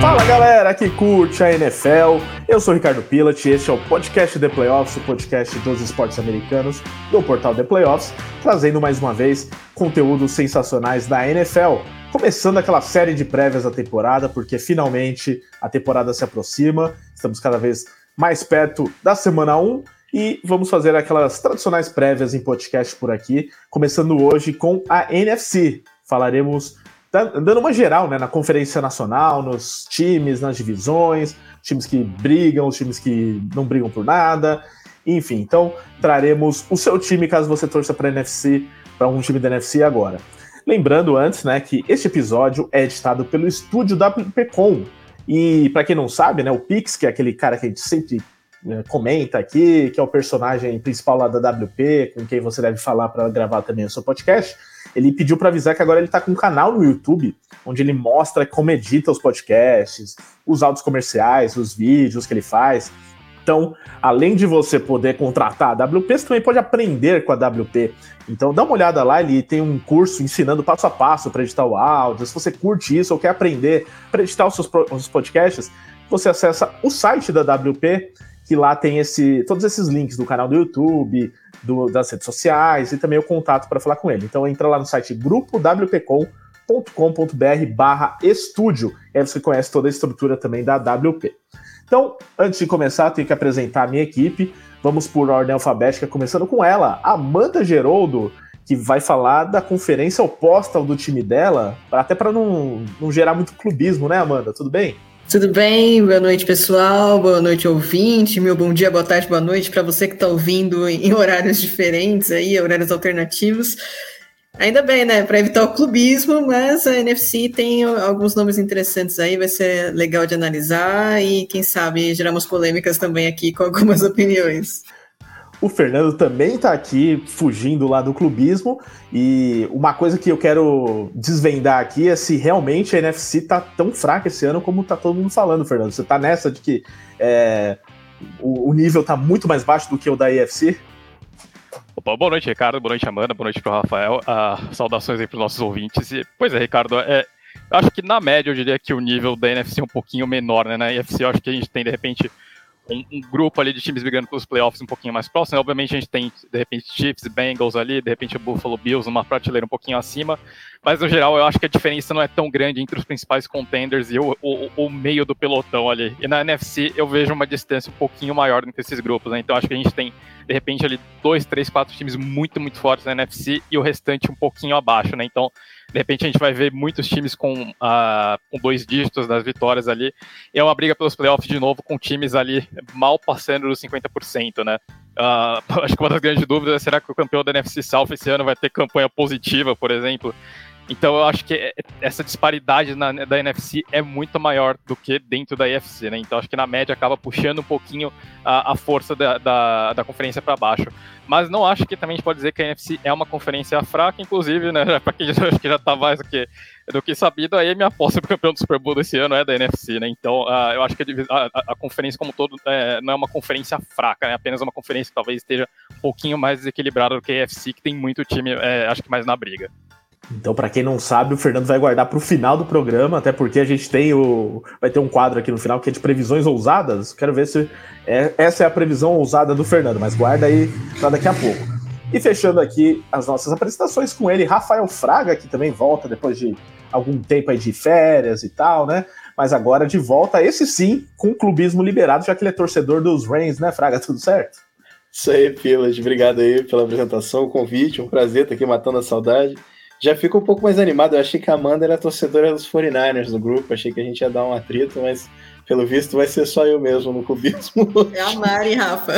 Fala galera que curte a NFL, eu sou Ricardo Pilat e este é o podcast The Playoffs, o podcast dos esportes americanos do portal The Playoffs, trazendo mais uma vez conteúdos sensacionais da NFL. Começando aquela série de prévias da temporada, porque finalmente a temporada se aproxima, estamos cada vez mais perto da semana 1 e vamos fazer aquelas tradicionais prévias em podcast por aqui, começando hoje com a NFC. Falaremos dando uma geral né, na Conferência Nacional, nos times, nas divisões, times que brigam, os times que não brigam por nada. Enfim, então traremos o seu time caso você torça para NFC, para um time da NFC agora. Lembrando antes, né, que este episódio é editado pelo estúdio WPcom. E para quem não sabe, né, o Pix, que é aquele cara que a gente sempre né, comenta aqui, que é o personagem principal lá da WP, com quem você deve falar para gravar também o seu podcast, ele pediu para avisar que agora ele está com um canal no YouTube, onde ele mostra como edita os podcasts, os áudios comerciais, os vídeos que ele faz. Então, além de você poder contratar a WP, você também pode aprender com a WP. Então, dá uma olhada lá, ele tem um curso ensinando passo a passo para editar o áudio. Se você curte isso ou quer aprender para editar os seus os podcasts, você acessa o site da WP que lá tem esse, todos esses links do canal do YouTube, do, das redes sociais e também o contato para falar com ele. Então entra lá no site grupowpcom.com.br barra estúdio, aí você conhece toda a estrutura também da WP. Então, antes de começar, tenho que apresentar a minha equipe. Vamos por ordem alfabética, começando com ela, Amanda Geroldo, que vai falar da conferência oposta ao do time dela, até para não, não gerar muito clubismo, né, Amanda? Tudo bem? Tudo bem? Boa noite, pessoal. Boa noite, ouvinte. Meu bom dia, boa tarde, boa noite para você que está ouvindo em horários diferentes aí, horários alternativos. Ainda bem, né? Para evitar o clubismo, mas a NFC tem alguns nomes interessantes aí, vai ser legal de analisar e quem sabe geramos polêmicas também aqui com algumas opiniões. O Fernando também está aqui fugindo lá do clubismo. E uma coisa que eu quero desvendar aqui é se realmente a NFC tá tão fraca esse ano como tá todo mundo falando, Fernando. Você tá nessa de que é, o, o, nível tá muito mais baixo do que o da AFC? Opa, boa noite, Ricardo. Boa noite, Amanda. Boa noite pro Rafael. Uh, saudações aí pros nossos ouvintes. E, pois é, Ricardo, é, acho que na média eu diria que o nível da NFC é um pouquinho menor, né? Na NFC eu acho que a gente tem, de repente, um, um, grupo ali de times brigando pelos playoffs um pouquinho mais próximo. Obviamente a gente tem, de repente, Chiefs Bengals ali, de repente o Buffalo Bills uma prateleira um pouquinho acima, mas no geral eu acho que a diferença não é tão grande entre os principais contenders e o, o, o meio do pelotão ali. E na NFC eu vejo uma distância um pouquinho maior entre esses grupos, né? Então acho que a gente tem, de repente, ali dois, três, quatro times muito, muito fortes na NFC e o restante um pouquinho abaixo, né? Então de repente a gente vai ver muitos times com, uh, com dois dígitos das vitórias ali. E é uma briga pelos playoffs de novo com times ali mal passando dos 50%, né? Uh, acho que uma das grandes dúvidas é será que o campeão da NFC South esse ano vai ter campanha positiva, por exemplo? Então eu acho que é, essa disparidade na, da NFC é muito maior do que dentro da IFC, né? Então acho que na média acaba puxando um pouquinho a, a força da, da, da conferência para baixo. Mas não acho que também a gente pode dizer que a NFC é uma conferência fraca, inclusive, né? Para quem já, que já tá mais do que, do que sabido, aí minha aposta para o campeão do Super Bowl desse ano é da NFC, né? Então uh, eu acho que a, a, a conferência como um todo é, não é uma conferência fraca, é né? apenas uma conferência que talvez esteja um pouquinho mais desequilibrada do que a NFC, que tem muito time, é, acho que mais na briga. Então, para quem não sabe, o Fernando vai guardar para o final do programa, até porque a gente tem o. Vai ter um quadro aqui no final que é de previsões ousadas. Quero ver se é, essa é a previsão ousada do Fernando, mas guarda aí para daqui a pouco. E fechando aqui as nossas apresentações com ele, Rafael Fraga, que também volta depois de algum tempo aí de férias e tal, né? Mas agora de volta, esse sim, com o clubismo liberado, já que ele é torcedor dos Reigns, né, Fraga? Tudo certo? Isso aí, Pilas. Obrigado aí pela apresentação, o convite. Um prazer estar aqui matando a saudade já fico um pouco mais animado. Eu achei que a Amanda era torcedora dos 49ers do grupo, achei que a gente ia dar um atrito, mas pelo visto vai ser só eu mesmo no cubismo. É a Mari, Rafa.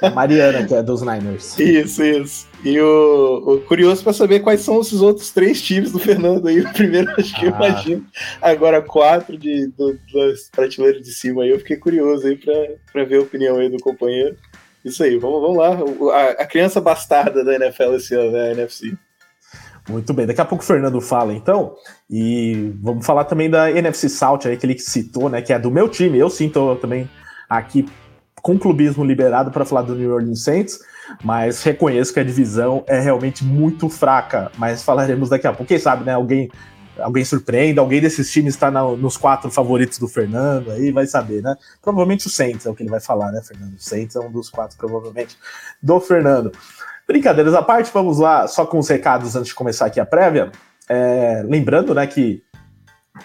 a Mariana, que é dos Niners. Isso, isso. E o, o curioso para saber quais são esses outros três times do Fernando aí. O primeiro, acho que ah. eu imagino. Agora, quatro de, do, das prateleiras de cima aí. Eu fiquei curioso aí para ver a opinião aí do companheiro. Isso aí, vamos, vamos lá. A, a, criança bastarda da NFL esse ano, né? A NFC. Muito bem, daqui a pouco o Fernando fala então, e vamos falar também da NFC South aí que ele citou, né, que é do meu time. Eu sinto também aqui com clubismo liberado para falar do New Orleans Saints, mas reconheço que a divisão é realmente muito fraca, mas falaremos daqui a pouco. Quem sabe, né, alguém alguém surpreenda, alguém desses times está nos quatro favoritos do Fernando, aí vai saber, né? Provavelmente o Saints é o que ele vai falar, né, Fernando? O Saints é um dos quatro, provavelmente, do Fernando. Brincadeiras à parte, vamos lá, só com os recados antes de começar aqui a prévia. É, lembrando, né, que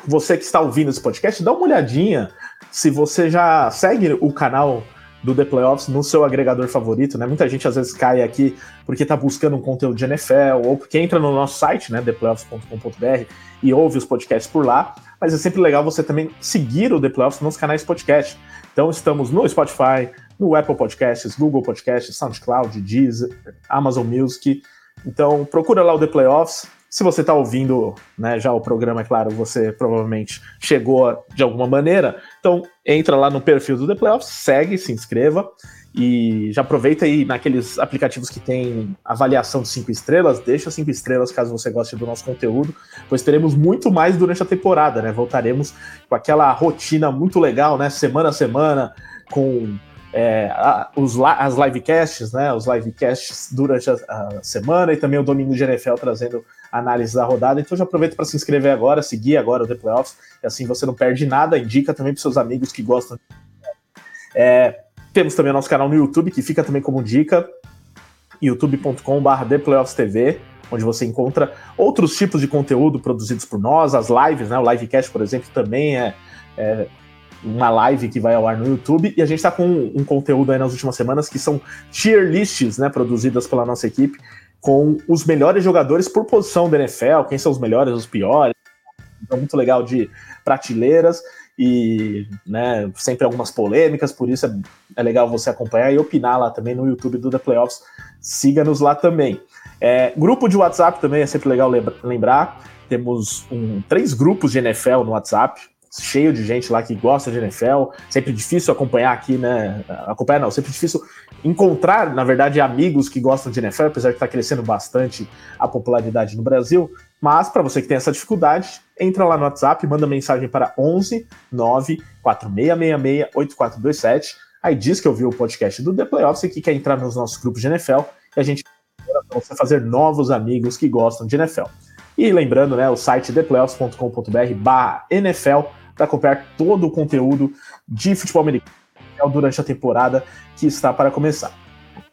você que está ouvindo esse podcast, dá uma olhadinha se você já segue o canal do The Playoffs no seu agregador favorito, né? Muita gente às vezes cai aqui porque está buscando um conteúdo de NFL ou porque entra no nosso site, né, theplayoffs.com.br e ouve os podcasts por lá, mas é sempre legal você também seguir o The Playoffs nos canais podcast. Então estamos no Spotify, no Apple Podcasts, Google Podcasts, SoundCloud, Deezer, Amazon Music. Então procura lá o The Playoffs. Se você está ouvindo né, já o programa, é claro, você provavelmente chegou de alguma maneira. Então entra lá no perfil do The Playoffs, segue, se inscreva. E já aproveita aí naqueles aplicativos que tem avaliação de cinco estrelas, deixa cinco estrelas caso você goste do nosso conteúdo, pois teremos muito mais durante a temporada, né? Voltaremos com aquela rotina muito legal, né? Semana a semana, com é, a, os, as livecasts, né? Os livecasts durante a, a, semana e também o domingo de NFL trazendo análise da rodada. Então já aproveita para se inscrever agora, seguir agora o The Playoffs, e assim você não perde nada. Indica também para seus amigos que gostam. É, temos também o nosso canal no YouTube, que fica também como dica, youtube.com.br ThePlayoffsTV, onde você encontra outros tipos de conteúdo produzidos por nós, as lives, né? O Livecast, por exemplo, também é, é uma live que vai ao ar no YouTube, e a gente está com um, um, conteúdo aí nas últimas semanas que são tier lists, né, produzidas pela nossa equipe, com os melhores jogadores por posição da NFL, quem são os melhores, os piores. Então, muito legal de prateleiras e né, sempre algumas polêmicas, por isso é, é, legal você acompanhar e opinar lá também no YouTube do The Playoffs. Siga-nos lá também. É, grupo de WhatsApp também é sempre legal lembrar. Temos um, três grupos de NFL no WhatsApp, cheio de gente lá que gosta de NFL. Sempre difícil acompanhar aqui, né? Acompanhar não, sempre difícil encontrar, na verdade, amigos que gostam de NFL, apesar de estar tá crescendo bastante a popularidade no Brasil. Mas para você que tem essa dificuldade, entra lá no WhatsApp, manda mensagem para 11 9 4666 8427. Aí diz que ouviu o podcast do The Playoffs e que quer entrar nos nossos grupos de NFL e a gente você fazer novos amigos que gostam de NFL. E lembrando, né, o site theplayoffs.com.br/nfl para acompanhar todo o conteúdo de futebol americano durante a temporada que está para começar.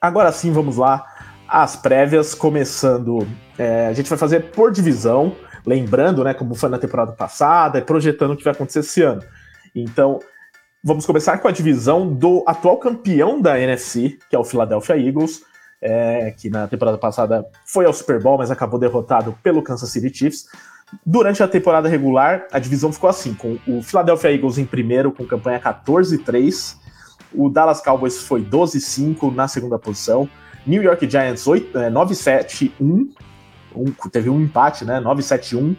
Agora sim, vamos lá as prévias, começando. É, a gente vai fazer por divisão, lembrando, né, como foi na temporada passada, e projetando o que vai acontecer esse ano. Então, vamos começar com a divisão do atual campeão da NFC, que é o Philadelphia Eagles, é, que na temporada passada foi ao Super Bowl, mas acabou derrotado pelo Kansas City Chiefs. Durante a temporada regular, a divisão ficou assim, com o Philadelphia Eagles em primeiro, com campanha 14-3. O Dallas Cowboys foi 12-5 na segunda posição. New York Giants 9-7-1. É, um, teve um empate, né? 9-7-1.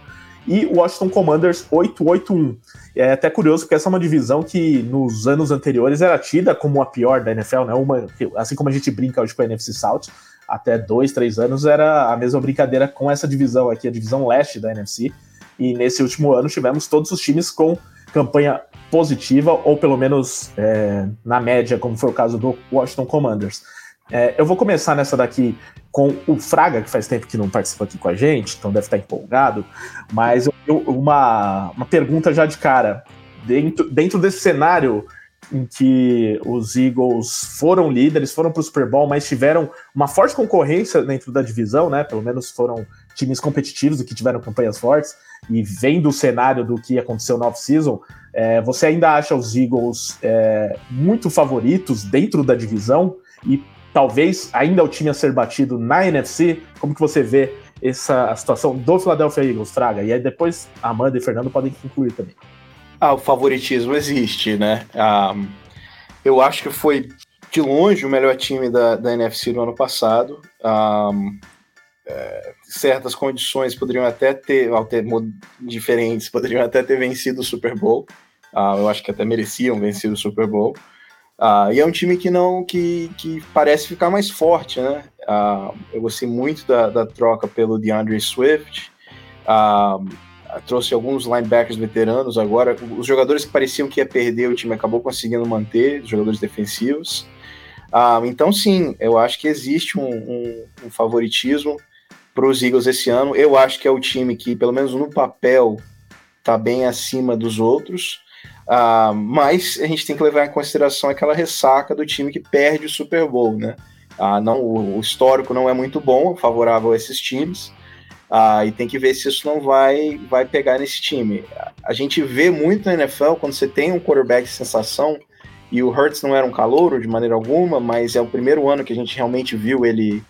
E Washington Commanders 8-8-1. É até curioso porque essa é uma divisão que nos anos anteriores era tida como a pior da NFL, né? Uma, assim como a gente brinca hoje com a NFC South, até dois, três anos era a mesma brincadeira com essa divisão aqui, a divisão leste da NFC. E nesse último ano tivemos todos os times com campanha positiva, ou pelo menos é, na média, como foi o caso do Washington Commanders. É, eu vou começar nessa daqui com o Fraga, que faz tempo que não participa aqui com a gente, então deve estar empolgado, mas eu, uma, uma pergunta já de cara. Dentro, dentro desse cenário em que os Eagles foram líderes, foram para o Super Bowl, mas tiveram uma forte concorrência dentro da divisão, né? Pelo menos foram times competitivos e que tiveram campanhas fortes. E vendo o cenário do que aconteceu no off-season, é, você ainda acha os Eagles é, muito favoritos dentro da divisão e talvez ainda o time a ser batido na NFC? Como que você vê essa situação do Philadelphia Eagles, Fraga? E aí depois Amanda e Fernando podem concluir também. Ah, o favoritismo existe, né? Ah, eu acho que foi de longe o melhor time da, da NFC no ano passado. Ah, é, certas condições poderiam até ter, ter diferentes, poderiam até ter vencido o Super Bowl. Ah, eu acho que até mereciam vencer o Super Bowl. Uh, e é um time que não que, que parece ficar mais forte, né? Uh, eu gostei muito da, da troca pelo DeAndre Swift. Trouxe alguns linebackers veteranos agora. Os jogadores que pareciam que ia perder, o time acabou conseguindo manter, os jogadores defensivos. então, sim, eu acho que existe um, um, um favoritismo para os Eagles esse ano. Eu acho que é o time que, pelo menos no papel, está bem acima dos outros. Uh, mas a gente tem que levar em consideração aquela ressaca do time que perde o Super Bowl, né? Uh, não, o, histórico não é muito bom, favorável a esses times. Uh, e tem que ver se isso não vai, vai pegar nesse time. A gente vê muito na NFL quando você tem um quarterback sensação, e o Hurts não era um calouro de maneira alguma, mas é o primeiro ano que a gente realmente viu ele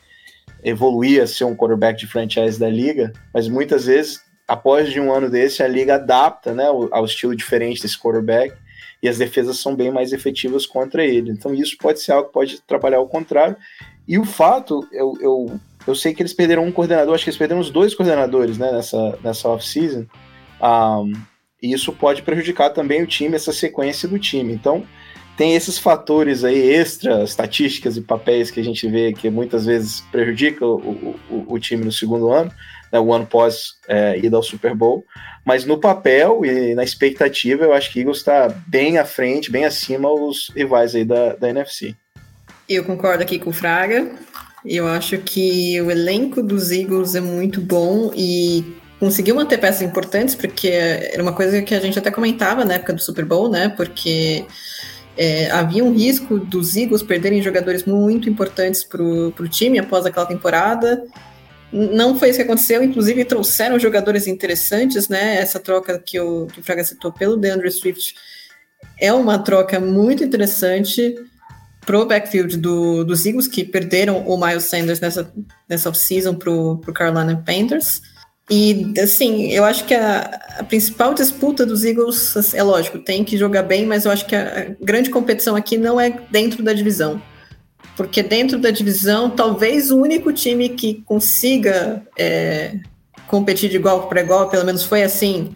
evoluir a ser um quarterback de franchise da liga, mas muitas vezes após de um ano desse, a liga adapta né, ao, ao, estilo diferente desse quarterback e as defesas são bem mais efetivas contra ele. Então, isso pode ser algo que pode trabalhar ao contrário. E o fato, eu, eu, eu sei que eles perderam um coordenador, acho que eles perderam os dois coordenadores né, nessa, nessa off-season. Um, e isso pode prejudicar também o time, essa sequência do time. Então, tem esses fatores aí extra, estatísticas e papéis que a gente vê que muitas vezes prejudicam o, o, o time no segundo ano né, o ano pós é, ida ao Super Bowl. Mas no papel e na expectativa, eu acho que Eagles está bem à frente, bem acima os rivais aí da, da NFC. Eu concordo aqui com o Fraga. Eu acho que o elenco dos Eagles é muito bom e conseguiu manter peças importantes, porque era uma coisa que a gente até comentava na época do Super Bowl, né? Porque é, havia um risco dos Eagles perderem jogadores muito importantes para o time após aquela temporada. Não foi isso que aconteceu, inclusive trouxeram jogadores interessantes, né? Essa troca que o, que o Fraga citou pelo DeAndre Swift é uma troca muito interessante pro backfield do, dos Eagles, que perderam o Miles Sanders nessa, nessa off-season pro, pro Carolina Panthers. E, assim, eu acho que a, a, principal disputa dos Eagles, assim, é lógico, tem que jogar bem, mas eu acho que a, a grande competição aqui não é dentro da divisão porque dentro da divisão, talvez o único time que consiga é, competir de igual para igual, pelo menos foi assim,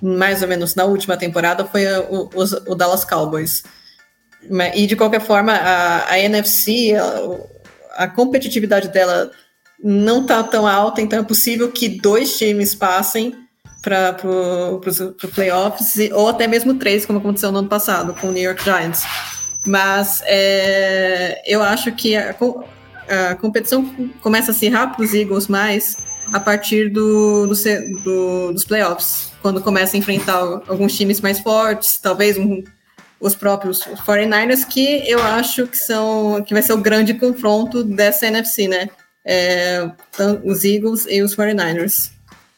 mais ou menos na última temporada, foi o, o, o Dallas Cowboys. E de qualquer forma, a, a NFC, a, a, competitividade dela não está tão alta, então é possível que dois times passem para o playoffs, ou até mesmo três, como aconteceu no ano passado com o New York Giants. Mas é, eu acho que a, a, competição começa a acirrar para os Eagles mais a partir do, do, do, dos playoffs, quando começa a enfrentar alguns times mais fortes, talvez um, os próprios 49ers, que eu acho que são que vai ser o grande confronto dessa NFC, né? É, os Eagles e os 49ers.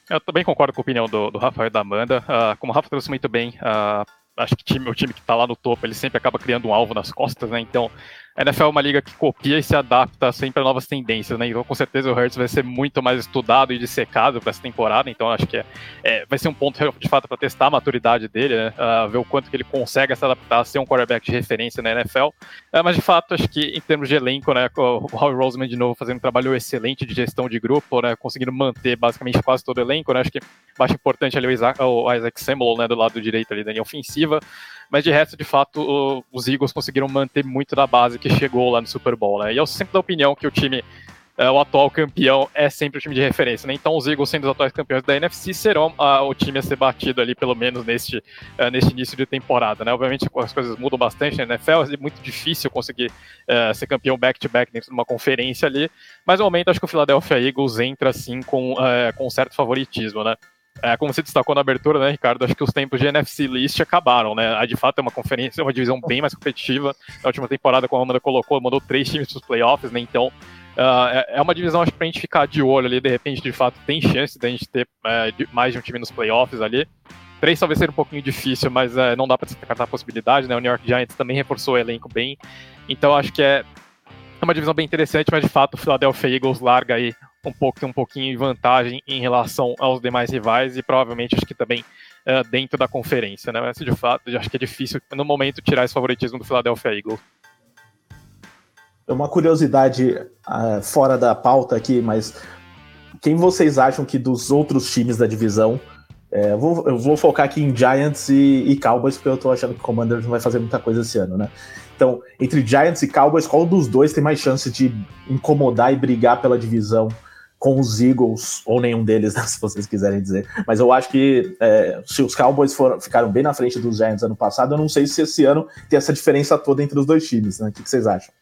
Eu também concordo com a opinião do, do Rafael e da Amanda. Uh, como o Rafa trouxe muito bem, uh, acho que time, o time que está lá no topo, ele sempre acaba criando um alvo nas costas, né? Então, a NFL é uma liga que copia e se adapta sempre a novas tendências, né? Então, com certeza, o Hurts vai ser muito mais estudado e dissecado para essa temporada. Então, acho que é, é, vai ser um ponto de fato para testar a maturidade dele, né? Uh, ver o quanto que ele consegue se adaptar a ser um quarterback de referência na NFL. Uh, é, mas, de fato, acho que em termos de elenco, né? O Howie Roseman, de novo, fazendo um trabalho excelente de gestão de grupo, né? Conseguindo manter basicamente quase todo o elenco, né? Acho que acho importante ali o Isaac Samuel, né? Do lado direito ali da linha ofensiva. Mas de resto, de fato, o, os Eagles conseguiram manter muito da base que chegou lá no Super Bowl, né? E eu sempre da opinião que o time, é, o atual campeão, é sempre o time de referência, né? Então os Eagles, sendo os atuais campeões da NFC, serão o time a ser batido ali, pelo menos neste, uh, neste início de temporada, né? Obviamente as coisas mudam bastante na NFL, é muito difícil conseguir uh, ser campeão back-to-back -back dentro de uma conferência ali, mas no momento acho que o Philadelphia Eagles entra assim com, com certo favoritismo, né? É, como você destacou na abertura, né, Ricardo? Acho que os tempos de NFC List acabaram, né? A de fato é uma conferência, uma divisão bem mais competitiva. Na última temporada, como a Amanda colocou, mandou três times para os playoffs, né? Então, uh, é uma divisão, acho que pra gente ficar de olho ali, de repente, de fato, tem chance da gente ter uh, mais de um time nos playoffs ali. Três talvez seja um pouquinho difícil, mas uh, não dá para descartar a possibilidade, né? O New York Giants também reforçou o elenco bem. Então, acho que é uma divisão bem interessante, mas de fato o Philadelphia Eagles larga aí um pouco um pouquinho de vantagem em relação aos demais rivais e provavelmente acho que também uh, dentro da conferência, né? Mas de fato, acho que é difícil no momento tirar esse favoritismo do Philadelphia Eagles. É uma curiosidade uh, fora da pauta aqui, mas quem vocês acham que dos outros times da divisão É, vou, eu, vou, focar aqui em Giants e, e, Cowboys, porque eu tô achando que o Commanders não vai fazer muita coisa esse ano, né? Então, entre Giants e Cowboys, qual dos dois tem mais chance de incomodar e brigar pela divisão com os Eagles, ou nenhum deles, né, se vocês quiserem dizer. Mas eu acho que é, se os Cowboys foram, ficaram bem na frente dos Giants ano passado, eu não sei se esse ano tem essa diferença toda entre os dois times, né? O que, que vocês acham?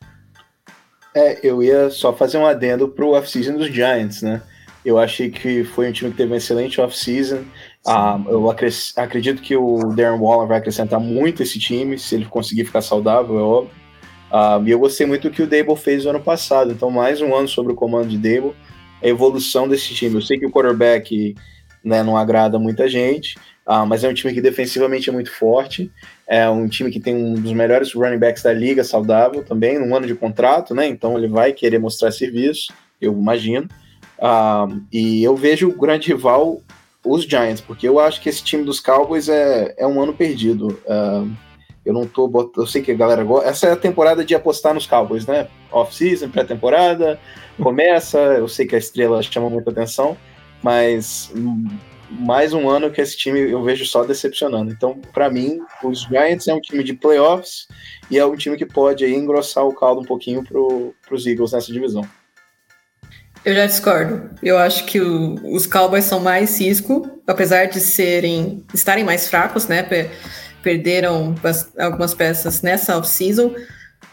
É, eu ia só fazer um adendo pro off-season dos Giants, né? Eu achei que foi um time que teve um excelente off-season. Ah, eu acredito que o Darren Waller vai acrescentar muito esse time, se ele conseguir ficar saudável, é óbvio. Ah, e eu gostei muito do que o Dable fez no ano passado. Então, mais um ano sobre o comando de Dable, a evolução desse time. Eu sei que o quarterback né, não agrada muita gente, ah, mas é um time que defensivamente é muito forte. É um time que tem um dos melhores running backs da liga, saudável também, um ano de contrato, né? Então ele vai querer mostrar serviço, eu imagino. Uh, e eu vejo o grande rival os Giants, porque eu acho que esse time dos Cowboys é, é um ano perdido. Uh, eu não tô botando, eu sei que a galera gosta. Essa é a temporada de apostar nos Cowboys, né? Off-season, pré-temporada, começa. Eu sei que a estrela chama muita atenção, mas mais um ano que esse time eu vejo só decepcionando. Então, para mim, os Giants é um time de playoffs e é um time que pode aí engrossar o caldo um pouquinho para os Eagles nessa divisão. Eu já discordo. Eu acho que o, os Cowboys são mais risco, apesar de serem estarem mais fracos, né? Perderam algumas peças nessa off-season.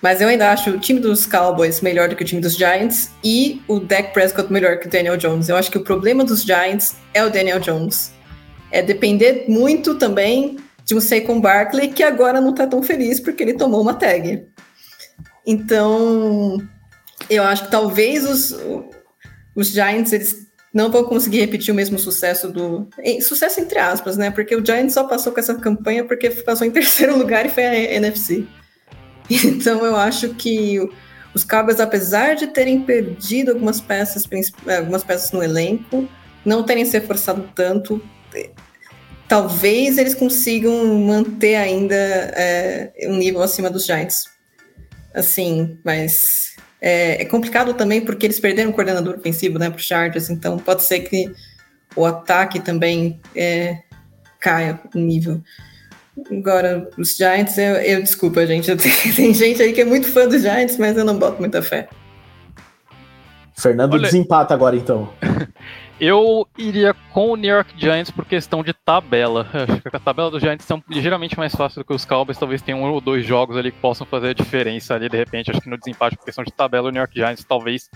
Mas eu ainda acho o time dos Cowboys melhor do que o time dos Giants e o Dak Prescott melhor que o Daniel Jones. Eu acho que o problema dos Giants é o Daniel Jones. É depender muito também de um Saquon Barkley que agora não tá tão feliz porque ele tomou uma tag. Então, eu acho que talvez os, os Giants eles não vão conseguir repetir o mesmo sucesso do. Sucesso entre aspas, né? Porque o Giants só passou com essa campanha porque passou em terceiro lugar e foi a NFC. Então eu acho que os Cowboys, apesar de terem perdido algumas peças, algumas peças no elenco, não terem se forçado tanto, talvez eles consigam manter ainda é, um nível acima dos Giants. Assim, mas é, é, complicado também porque eles perderam o coordenador ofensivo né, para os Chargers, então pode ser que o ataque também é, caia o nível. Agora, os Giants, eu, eu desculpa, gente. tem gente aí que é muito fã dos Giants, mas eu não boto muita fé. Fernando Olha, desempata agora, então. eu iria com o New York Giants por questão de tabela. A tabela dos Giants são ligeiramente mais fácil do que os Cowboys. Talvez tenha um ou dois jogos ali que possam fazer a diferença ali, de repente. Acho que no desempate, por questão de tabela, o New York Giants talvez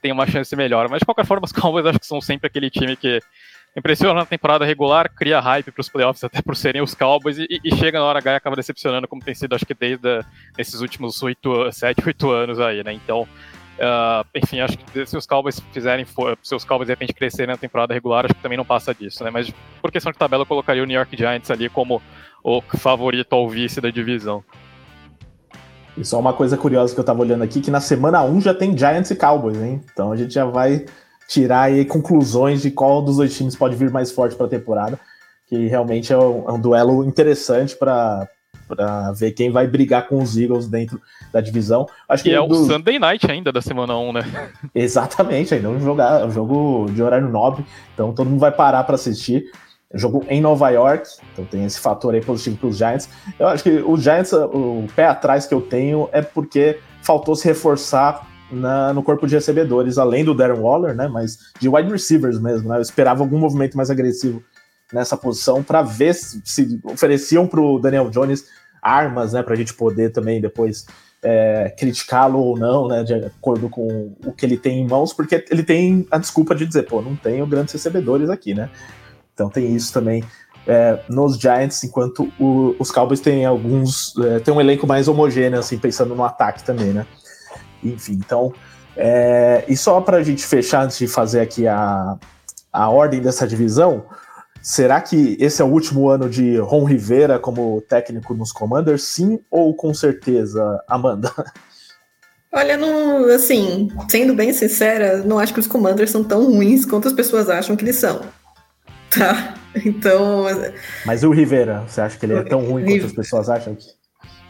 tenha uma chance melhor. Mas de qualquer forma, os Cowboys acho que são sempre aquele time que impressiona na temporada regular, cria hype para os playoffs até por serem os Cowboys e, e, chega na hora H e acaba decepcionando, como tem sido, acho que desde a, esses últimos 8, 7, 8 anos aí, né? Então, uh, enfim, acho que se os Cowboys fizerem, se os Cowboys de repente crescerem na temporada regular, acho que também não passa disso, né? Mas por questão de tabela, eu colocaria o New York Giants ali como o favorito ao vice da divisão. E só uma coisa curiosa que eu tava olhando aqui, que na semana 1 já tem Giants e Cowboys, hein? Então a gente já vai tirar aí conclusões de qual dos dois times pode vir mais forte para a temporada, que realmente é um, é um duelo interessante para para ver quem vai brigar com os Eagles dentro da divisão. Acho que e é do... o Sunday Night ainda da semana 1, né? Exatamente, ainda é um, jogar, um jogo de horário nobre, então todo mundo vai parar para assistir. Jogo em Nova York, então tem esse fator aí positivo para os Giants. Eu acho que os Giants, o pé atrás que eu tenho é porque faltou se reforçar na, no corpo de recebedores, além do Darren Waller, né? Mas de wide receivers mesmo, né? Eu esperava algum movimento mais agressivo nessa posição para ver se, ofereciam para o Daniel Jones armas, né? Para a gente poder também depois é, criticá-lo ou não, né? De acordo com o que ele tem em mãos, porque ele tem a desculpa de dizer, pô, não tenho grandes recebedores aqui, né? Então tem isso também. É, nos Giants, enquanto o, os Cowboys têm alguns. É, tem um elenco mais homogêneo, assim, pensando no ataque também, né? Enfim, então. É, e só para a gente fechar, antes de fazer aqui a, a ordem dessa divisão, será que esse é o último ano de Ron Rivera como técnico nos Commanders? Sim ou com certeza, Amanda? Olha, não, assim, sendo bem sincera, não acho que os Commanders são tão ruins quanto as pessoas acham que eles são. Tá? Então. Mas o Rivera, você acha que ele é tão ruim quanto as pessoas acham que?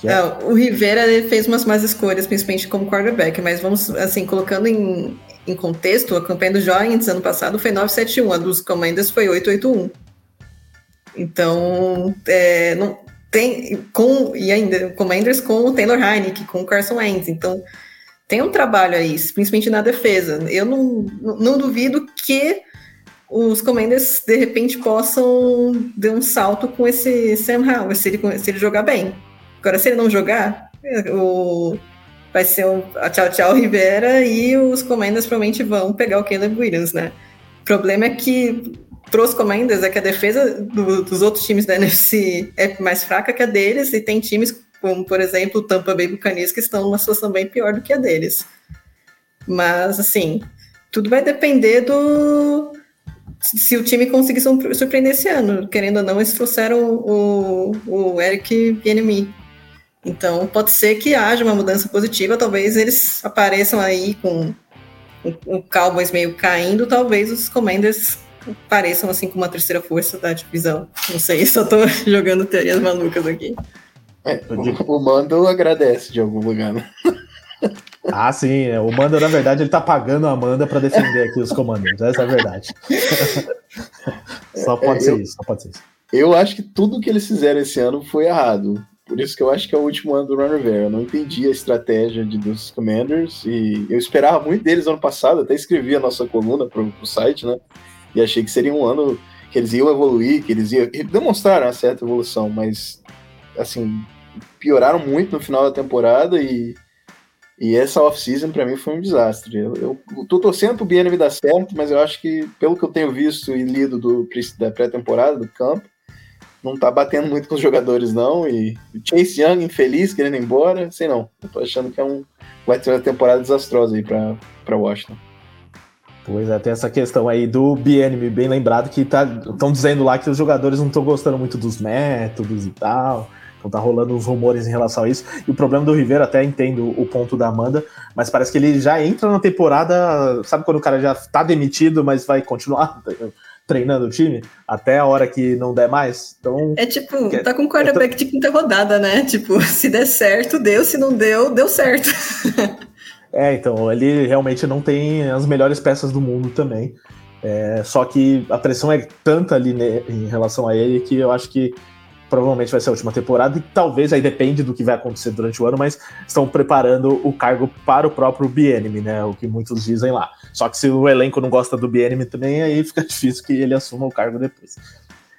É, o Rivera fez umas más escolhas, principalmente como quarterback, mas vamos, assim, colocando em, em contexto, a campanha do Giants ano passado foi 971, a dos Commanders foi 881. Então, é, não, tem com e ainda Commanders com o Taylor Heineken, com o Carson Wentz. Então, tem um trabalho aí, principalmente na defesa. Eu não, não duvido que os Commanders de repente possam dar um salto com esse Sam Howell, se ele, se ele jogar bem. Agora, se ele não jogar, o, vai ser o, a Tchau Tchau Rivera e os Commanders provavelmente vão pegar o Caleb Williams, né? O problema é que os Commanders é que a defesa do, dos outros times da NFC é mais fraca que a deles e tem times como, por exemplo, o Tampa Bay Buccaneers que estão numa situação bem pior do que a deles. Mas, assim, tudo vai depender do se o time conseguir surpreender esse ano. Querendo ou não, eles trouxeram o, o Eric Bienemy. Então, pode ser que haja uma mudança positiva, talvez eles apareçam aí com o Cowboys meio caindo, talvez os Commanders pareçam assim com uma terceira força da divisão. Não sei, só tô jogando teorias malucas aqui. É, o, o Mando agradece de algum lugar, né? Ah, sim. É, o Mando, na verdade, ele tá pagando a Amanda para defender aqui os comandantes. Essa é a verdade. só pode é, ser eu, isso, só pode ser isso. Eu acho que tudo que eles fizeram esse ano foi errado. Por isso que eu acho que é o último ano do Ron Rivera. Eu não entendi a estratégia de, dos Commanders e eu esperava muito deles ano passado. Até escrevi a nossa coluna pro, pro site, né? E achei que seria um ano que eles iam evoluir, que eles iam. Demonstraram uma certa evolução, mas, assim, pioraram muito no final da temporada e, e essa off-season para mim foi um desastre. Eu, eu tô torcendo pro BNB dar certo, mas eu acho que, pelo que eu tenho visto e lido do, da pré-temporada, do campo, não tá batendo muito com os jogadores, não. E Chase Young, infeliz, querendo ir embora, sei não. Eu tô achando que é um, vai ter uma temporada desastrosa aí pra, pra Washington. Pois é, tem essa questão aí do BNB, bem lembrado, que estão tá, dizendo lá que os jogadores não estão gostando muito dos métodos e tal. Então tá rolando uns rumores em relação a isso. E o problema do Rivera, até entendo o ponto da Amanda, mas parece que ele já entra na temporada, sabe quando o cara já tá demitido, mas vai continuar treinando o time até a hora que não der mais? Então, é tipo, tá com quarterback de quinta rodada, né? Tipo, se der certo, deu, se não deu, deu certo. É, então, ele realmente não tem as melhores peças do mundo também. É, só que a pressão é tanta ali né, em relação a ele que eu acho que provavelmente vai ser a última temporada e talvez aí depende do que vai acontecer durante o ano, mas estão preparando o cargo para o próprio BNM, né? O que muitos dizem lá. Só que se o elenco não gosta do BNM também, aí fica difícil que ele assuma o cargo depois.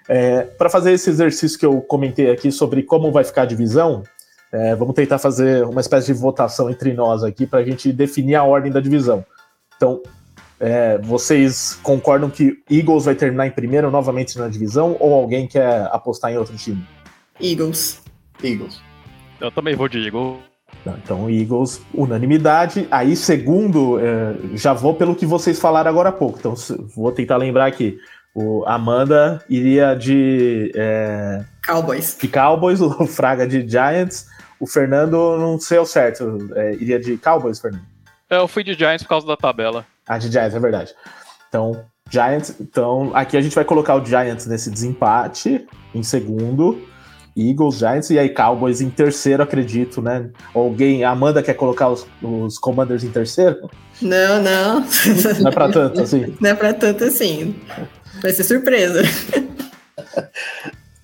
É, para fazer esse exercício que eu comentei aqui sobre como vai ficar a divisão, é, vamos tentar fazer uma espécie de votação entre nós aqui para a gente definir a ordem da divisão. Então, é, vocês concordam que Eagles vai terminar em primeiro novamente na divisão ou alguém quer apostar em outro time? Eagles. Eagles. Eu também vou de Eagles. Então, Eagles, unanimidade. Aí, segundo, é, já vou pelo que vocês falaram agora há pouco. Então, vou tentar lembrar aqui. O Amanda iria de. É, Cowboys. De Cowboys, o Fraga de Giants, o Fernando não sei o certo. É, iria de Cowboys, Fernando? É, eu fui de Giants por causa da tabela. Ah, de Giants, é verdade. Então, Giants. Então, aqui a gente vai colocar o Giants nesse desempate em segundo. Eagles, Giants e aí Cowboys em terceiro, acredito, né? Alguém, Amanda quer colocar os, os Commanders em terceiro? Não, não. Não é pra tanto assim? Não é pra tanto assim. Vai ser surpresa.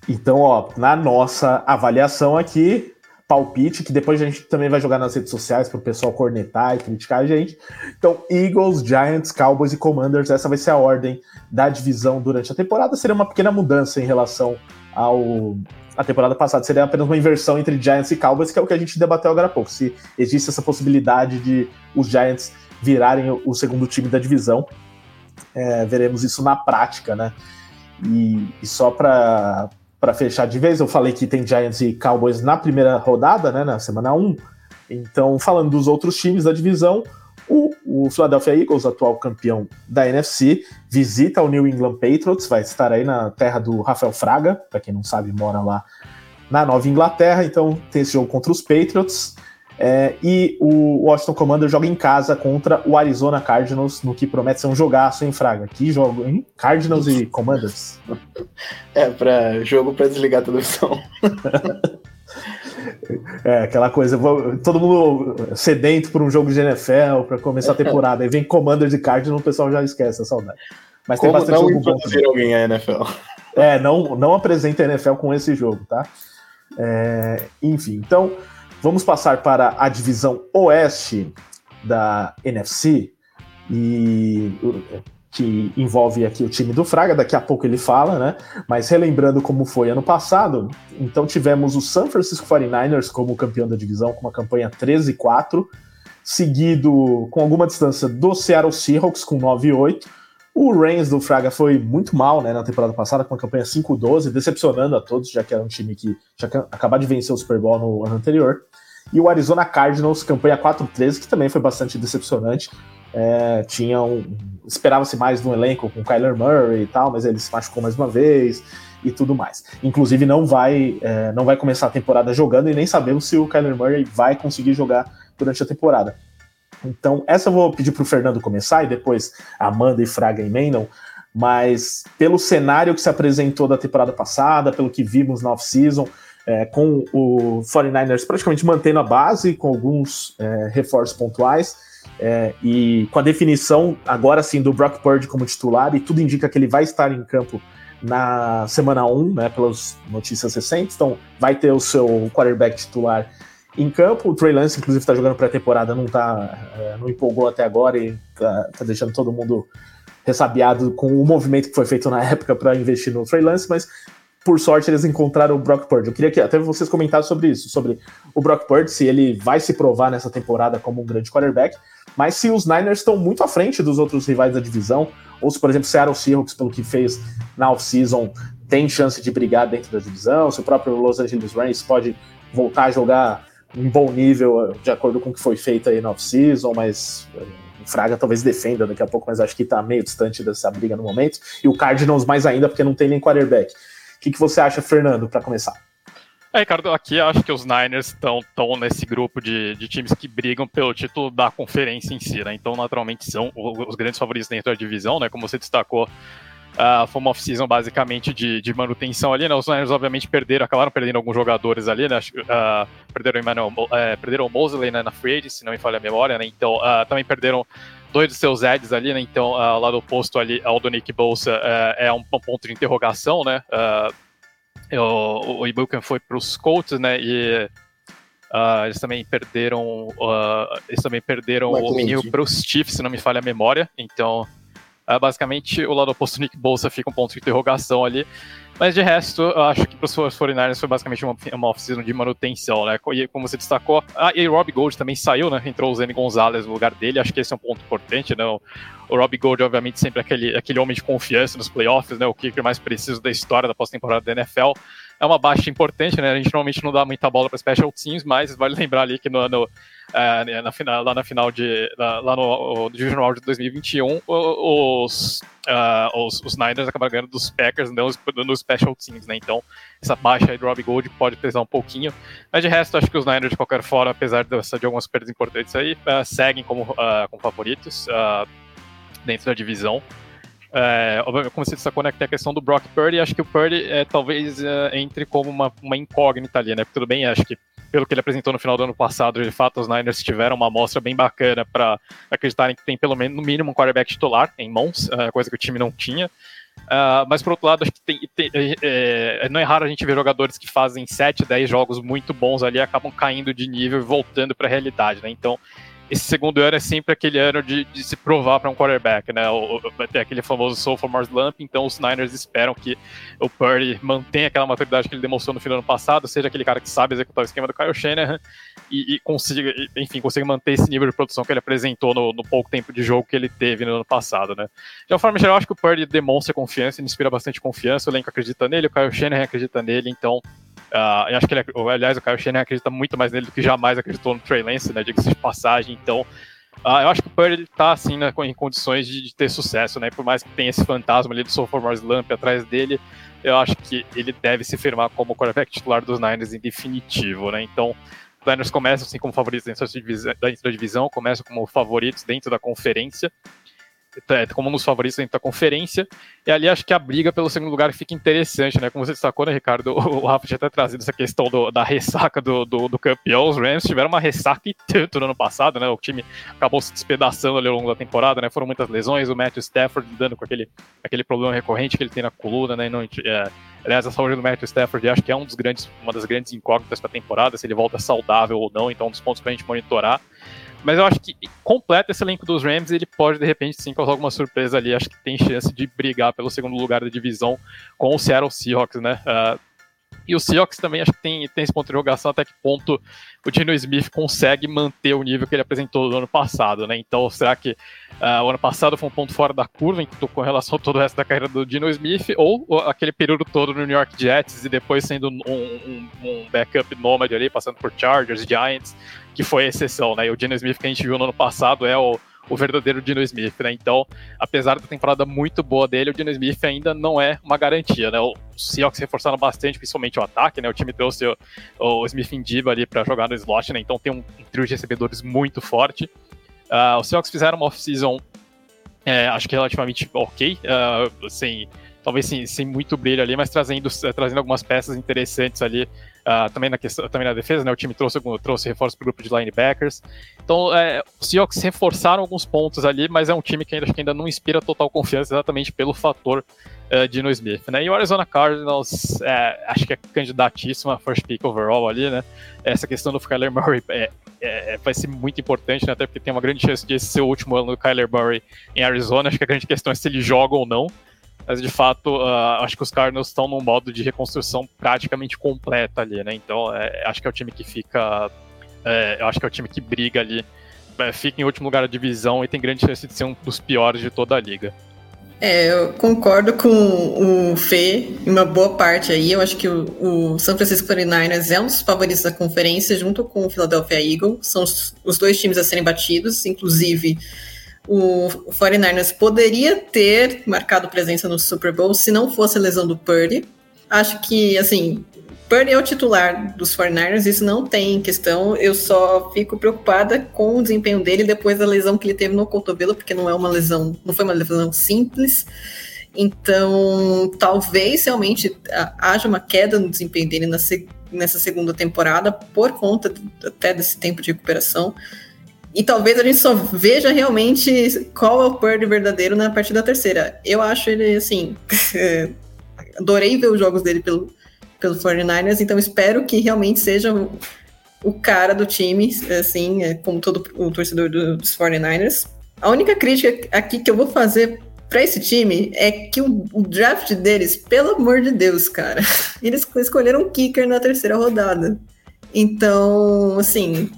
Então, ó, na nossa avaliação aqui, palpite, que depois a gente também vai jogar nas redes sociais para o pessoal cornetar e criticar a gente. Então, Eagles, Giants, Cowboys e Commanders, essa vai ser a ordem da divisão durante a temporada. Seria uma pequena mudança em relação ao a temporada passada. Seria apenas uma inversão entre Giants e Cowboys, que é o que a gente debateu agora há pouco. Se existe essa possibilidade de os Giants virarem o segundo time da divisão. É, veremos isso na prática, né? E, e só para para fechar de vez, eu falei que tem Giants e Cowboys na primeira rodada, né, na semana 1. Então, falando dos outros times da divisão, o, o, Philadelphia Eagles, atual campeão da NFC, visita o New England Patriots, vai estar aí na terra do Rafael Fraga, para quem não sabe, mora lá na Nova Inglaterra, então tem esse jogo contra os Patriots. É, e o Washington Commander joga em casa contra o Arizona Cardinals, no que promete ser um jogaço, hein, Fraga? Que jogo, hein? Cardinals e Commanders. É, para jogo para desligar a televisão. é, aquela coisa, todo mundo sedento por um jogo de NFL para começar a temporada. Aí vem Commanders e Cardinals, o pessoal já esquece a saudade. Mas Como tem bastante não jogo bom. alguém a NFL. É, não, não apresenta a NFL com esse jogo, tá? É, enfim, então vamos passar para a divisão oeste da NFC e que envolve aqui o time do Fraga, daqui a pouco ele fala, né? Mas relembrando como foi ano passado, então tivemos o San Francisco 49ers como campeão da divisão com uma campanha 13-4, seguido com alguma distância do Seattle Seahawks com 9-8. O Reigns do Fraga foi muito mal né, na temporada passada, com uma campanha 5-12, decepcionando a todos, já que era um time que tinha acabado de vencer o Super Bowl no ano anterior. E o Arizona Cardinals, campanha 4-13, que também foi bastante decepcionante. É, tinha um, esperava-se mais no elenco com o Kyler Murray e tal, mas ele se machucou mais uma vez e tudo mais. Inclusive não vai é, não vai começar a temporada jogando e nem sabemos se o Kyler Murray vai conseguir jogar durante a temporada. Então essa eu vou pedir para o Fernando começar e depois Amanda e Fraga emendam, mas pelo cenário que se apresentou da temporada passada, pelo que vimos na off-season, é, com o 49ers praticamente mantendo a base, com alguns é, reforços pontuais, é, e com a definição agora sim do Brock Purdy como titular, e tudo indica que ele vai estar em campo na semana 1, né, pelas notícias recentes, então vai ter o seu quarterback titular em campo. O Trey Lance, inclusive, está jogando pré-temporada, não tá, é, não empolgou até agora e tá, tá, deixando todo mundo ressabiado com o movimento que foi feito na época para investir no Trey Lance, mas por sorte, eles encontraram o Brock Purdy. Eu queria que até vocês comentassem sobre isso, sobre o Brock Purdy, se ele vai se provar nessa temporada como um grande quarterback, mas se os Niners estão muito à frente dos outros rivais da divisão, ou se, por exemplo, Seattle Seahawks, pelo que fez na off-season, tem chance de brigar dentro da divisão, se o próprio Los Angeles Rams pode voltar a jogar em bom nível, de acordo com o que foi feito aí na off-season, mas o eh, Fraga talvez defenda daqui a pouco, mas acho que está meio distante dessa briga no momento. E o Cardinals mais ainda, porque não tem nem quarterback. O que, que você acha, Fernando, para começar? É, Ricardo, aqui acho que os Niners estão nesse grupo de, de, times que brigam pelo título da conferência em si, né? Então, naturalmente, são os grandes favoritos dentro da divisão, né? Como você destacou, uh, foi uma off-season basicamente de, de, manutenção ali, né? Os Niners, obviamente, perderam, acabaram perdendo alguns jogadores ali, né? Uh, perderam o Emmanuel, uh, perderam o Mosley né, na free se não me falha a memória, né? Então, uh, também perderam dois dos seus Eds ali, né? Então, uh, lá do oposto ali, ao do Nick Bolsa, uh, é um, ponto de interrogação, né? Uh, o, o Ibuken foi para os Colts, né? E uh, eles também perderam, eles também perderam o menino para os Chiefs, se não me falha a memória. Então, basicamente, o lado oposto do Nick Bolsa fica um ponto de interrogação ali. Mas de resto, eu acho que para os 49ers foi basicamente uma, uma off-season de manutenção, né? E como você destacou, ah, e o Rob Gold também saiu, né? Entrou o Zane Gonzalez no lugar dele, acho que esse é um ponto importante, né? O, o Rob Gold, obviamente, sempre aquele, aquele homem de confiança nos playoffs, né? O kicker mais preciso da história da pós-temporada da NFL é uma baixa importante, né? A gente normalmente não dá muita bola para special teams, mas vale lembrar ali que no, no é, na final, lá na final de lá no Divisional de 2021, os, uh, os, os Niners acabaram ganhando dos Packers não nos special teams, né? Então essa baixa aí do Robbie Gold pode pesar um pouquinho, mas de resto acho que os Niners de qualquer forma, apesar de, de algumas perdas importantes aí, uh, seguem como, uh, como favoritos dentro da divisão. É, como você destacou, né, que tem a questão do Brock Purdy, acho que o Purdy é, talvez é, entre como uma, uma incógnita ali, né? Porque tudo bem, acho que pelo que ele apresentou no final do ano passado, de fato, os Niners tiveram uma amostra bem bacana para acreditarem que tem pelo menos, no mínimo, um quarterback titular em mãos, é, coisa que o time não tinha. Uh, mas por outro lado, acho que tem, tem, é, é, não é raro a gente ver jogadores que fazem 7, 10 jogos muito bons ali acabam caindo de nível e voltando para a realidade, né? Então, esse segundo ano é sempre aquele ano de, de se provar para um quarterback, né? Vai ter aquele famoso sophomore slump, então os Niners esperam que o Purdy mantenha aquela maturidade que ele demonstrou no fim do ano passado, seja aquele cara que sabe executar o esquema do Kyle Shanahan e, e consiga, enfim, consiga manter esse nível de produção que ele apresentou no, no, pouco tempo de jogo que ele teve no ano passado, né? De uma forma geral, acho que o Purdy demonstra confiança, ele inspira bastante confiança, o elenco acredita nele, o Kyle Shanahan acredita nele, então Uh, eu acho que ele, aliás, o Kyle Shanahan acredita muito mais nele do que jamais acreditou no Trey Lance, né? Diga-se de passagem. Então, uh, eu acho que o Purdy está assim, né, em condições de, de, ter sucesso, né? Por mais que tenha esse fantasma ali do sophomore slump atrás dele, eu acho que ele deve se firmar como quarterback titular dos Niners em definitivo, né? Então, os Niners começam assim como favoritos dentro da divisão, começam como favoritos dentro da conferência. É, como um dos favoritos dentro da conferência. E ali acho que a briga pelo segundo lugar fica interessante, né? Como você destacou, né, Ricardo? O, o Rafa já até trazido essa questão do, da ressaca do, do, do, campeão. Os Rams tiveram uma ressaca e tanto no ano passado, né? O time acabou se despedaçando ali ao longo da temporada, né? Foram muitas lesões, o Matthew Stafford lidando com aquele, aquele problema recorrente que ele tem na coluna, né? Não, é, aliás, a saúde do Matthew Stafford acho que é um dos grandes, uma das grandes incógnitas para a temporada, se ele volta saudável ou não, então é um dos pontos para a gente monitorar. Mas eu acho que completo esse elenco dos Rams, ele pode de repente sim causar alguma surpresa ali. Acho que tem chance de brigar pelo segundo lugar da divisão com o Seattle Seahawks, né? Uh, e o Seahawks também acho que tem, tem esse ponto de interrogação até que ponto o Dino Smith consegue manter o nível que ele apresentou no ano passado, né? Então, será que uh, o ano passado foi um ponto fora da curva com relação a todo o resto da carreira do Dino Smith, ou aquele período todo no New York Jets e depois sendo um, um, um backup nômade ali, passando por Chargers, Giants, que foi a exceção, né? E o Dino Smith que a gente viu no ano passado é o o verdadeiro Dino Smith, né? Então, apesar da temporada muito boa dele, o Dino Smith ainda não é uma garantia, né? Os Seahawks reforçaram bastante, principalmente o ataque, né? O time trouxe o, o Smith Indiba ali para jogar no slot, né? Então tem um, um, trio de recebedores muito forte. Uh, os Seahawks fizeram uma off-season, é, acho que relativamente ok, uh, sem, talvez sem, sem muito brilho ali, mas trazendo, trazendo algumas peças interessantes ali Uh, também, na questão, também na defesa, né, o time trouxe, trouxe reforço para o grupo de linebackers. Então, é, os Seahawks reforçaram alguns pontos ali, mas é um time que ainda, que ainda não inspira total confiança exatamente pelo fator uh, Dino Smith. Né? E o Arizona Cardinals, é, acho que é candidatíssima first pick overall ali, né? Essa questão do Kyler Murray é, é, vai ser muito importante, né? até porque tem uma grande chance de esse ser o último ano do Kyler Murray em Arizona. Acho que a grande questão é se ele joga ou não mas de fato uh, acho que os Cardinals estão num modo de reconstrução praticamente completa ali, né? Então é, acho que é o time que fica, é, acho que é o time que briga ali, é, fica em último lugar da divisão e tem grande chance de ser um dos piores de toda a liga. É, eu concordo com o Fê em uma boa parte aí. Eu acho que o, o São Francisco 49ers é um dos favoritos da conferência, junto com o Philadelphia Eagles. São os, os dois times a serem batidos, inclusive o 49ers poderia ter marcado presença no Super Bowl se não fosse a lesão do Purdy. Acho que, assim, Purdy é o titular dos 49ers, isso não tem questão. Eu só fico preocupada com o desempenho dele depois da lesão que ele teve no cotovelo, porque não é uma lesão, não foi uma lesão simples. Então, talvez realmente haja uma queda no desempenho dele nessa segunda temporada por conta até desse tempo de recuperação. E talvez a gente só veja realmente qual é o Purdy verdadeiro na partir da terceira. Eu acho ele, assim. adorei ver os jogos dele pelo, pelo 49ers, então espero que realmente seja o, cara do time, assim, é, como todo o torcedor do, dos 49ers. A única crítica aqui que eu vou fazer para esse time é que o, o, draft deles, pelo amor de Deus, cara, eles escolheram um kicker na terceira rodada. Então, assim,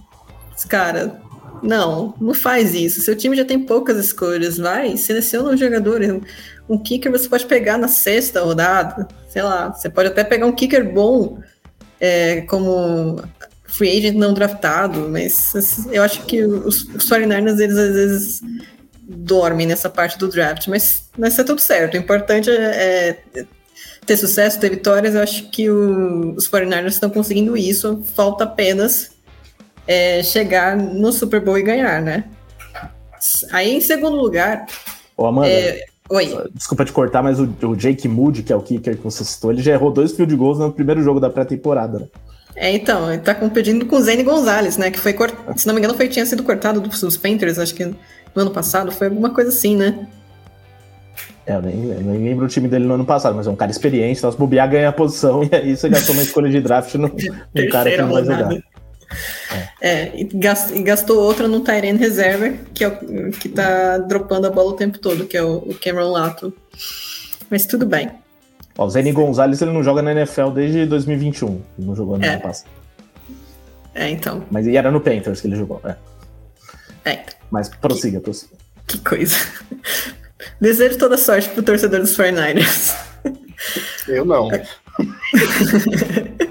cara, não, não faz isso. Seu time já tem poucas escolhas. Vai, seleciona um jogador. Um kicker você pode pegar na sexta rodada. Sei lá, você pode até pegar um kicker bom, é, como free agent não draftado. Mas assim, eu acho que os, os 49ers, eles às vezes dormem nessa parte do draft. Mas, mas tá tudo certo. O importante é, é ter sucesso, ter vitórias. Eu acho que o, os 49ers estão conseguindo isso. Falta apenas é, chegar no Super Bowl e ganhar, né? Aí, em segundo lugar. Ô, Amanda. É, oi. Desculpa te cortar, mas o, o, Jake Moody, que é o kicker que você citou, ele já errou dois field goals no primeiro jogo da pré-temporada, né? É, então, ele tá competindo com o Zane Gonzalez, né? Que foi, cortado, se não me engano, foi, tinha sido cortado dos Panthers, acho que no ano passado, foi alguma coisa assim, né? É, eu nem, nem lembro o time dele no ano passado, mas é um cara experiente, então se bobear ganha a posição, e aí você gastou uma escolha de draft no, no cara que não vai jogar. É, e gastou outra no Tyrene reserva, que é o que tá dropando a bola o tempo todo, que é o, Cameron Lato. Mas tudo bem. Ó, o Zene Gonzalez ele não joga na NFL desde 2021. não jogou no é. ano passado. É, então. Mas e era no Panthers que ele jogou, é. É. Mas prossiga, que, prossiga. Que coisa. Desejo toda sorte pro torcedor dos 49ers. Eu não.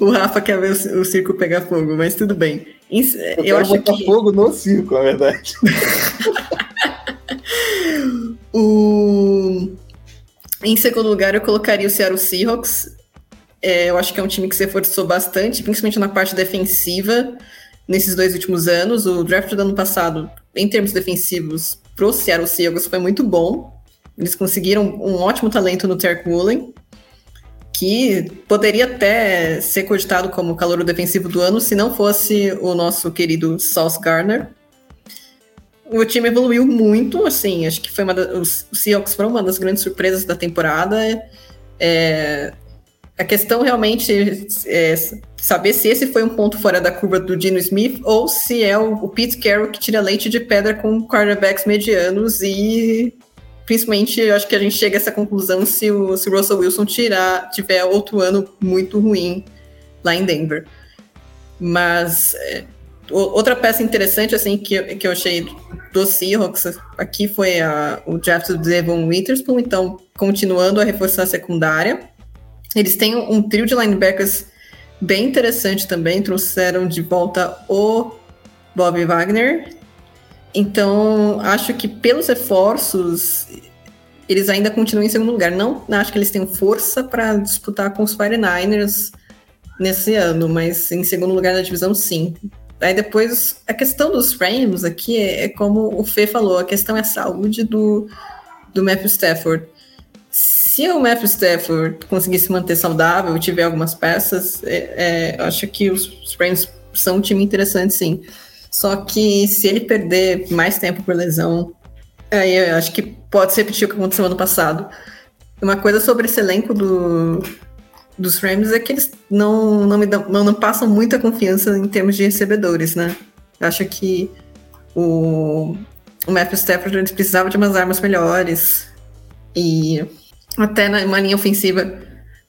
o Rafa quer ver o, o, circo pegar fogo, mas tudo bem. Eu, eu acho que fogo no circo, na verdade. o... Em segundo lugar, eu colocaria o Seattle Seahawks. É, eu acho que é um time que se esforçou bastante, principalmente na parte defensiva, nesses dois últimos anos. O draft do ano passado, em termos defensivos, pro Seattle Seahawks foi muito bom. Eles conseguiram um ótimo talento no Terry Woolen, que poderia até ser cogitado como calor defensivo do ano se não fosse o nosso querido Sauce Garner. O time evoluiu muito, assim, acho que foi uma da, os, Seahawks foram uma das grandes surpresas da temporada. É, a questão realmente é saber se esse foi um ponto fora da curva do Dino Smith ou se é o, o Pete Carroll que tira leite de pedra com quarterbacks medianos e principalmente eu acho que a gente chega a essa conclusão se o, se o Russell Wilson tirar, tiver outro ano muito ruim lá em Denver. Mas é, outra peça interessante assim que, que eu achei do Seahawks aqui foi a, o draft do Devon Witherspoon, então continuando a reforçar a secundária. Eles têm um trio de linebackers bem interessante também, trouxeram de volta o Bob Wagner. Então, acho que pelos reforços, eles ainda continuam em segundo lugar. Não acho que eles tenham força para disputar com os 49ers nesse ano, mas em segundo lugar na divisão, sim. Aí depois, a questão dos frames aqui é, é como o Fê falou, a questão é a saúde do, do Matthew Stafford se o Matthew Stafford conseguir se manter saudável, tiver algumas peças, é, é, acho que os, os Rams são um time interessante, sim. Só que se ele perder mais tempo por lesão, aí eu acho que pode se repetir o que aconteceu ano passado. Uma coisa sobre esse elenco do, dos Rams é que eles não, não, me dão, não, não passam muita confiança em termos de recebedores, né? Eu acho que o, o Matthew Stafford precisava de umas armas melhores. E até numa linha ofensiva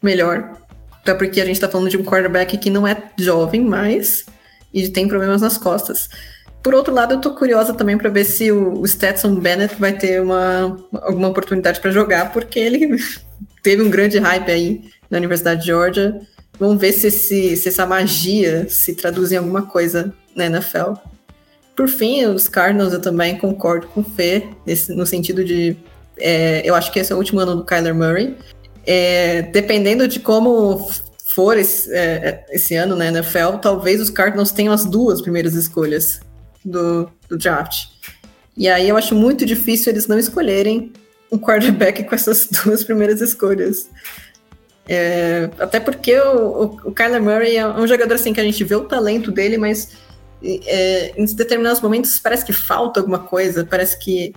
melhor. Até porque a gente tá falando de um quarterback que não é jovem mais e tem problemas nas costas. Por outro lado, eu tô curiosa também para ver se o, Stetson Bennett vai ter uma, alguma oportunidade para jogar, porque ele teve um grande hype aí na Universidade de Georgia. Vamos ver se, se, se essa magia se traduz em alguma coisa na NFL. Por fim, os Cardinals eu também concordo com o Fê, nesse, no sentido de é, eu acho que esse é o último ano do Kyler Murray. É, dependendo de como for esse, é, esse ano na NFL, talvez os Cardinals tenham as duas primeiras escolhas do, do draft. E aí eu acho muito difícil eles não escolherem um quarterback com essas duas primeiras escolhas. É, até porque o, o, o, Kyler Murray é um jogador assim que a gente vê o talento dele, mas é, em determinados momentos parece que falta alguma coisa, parece que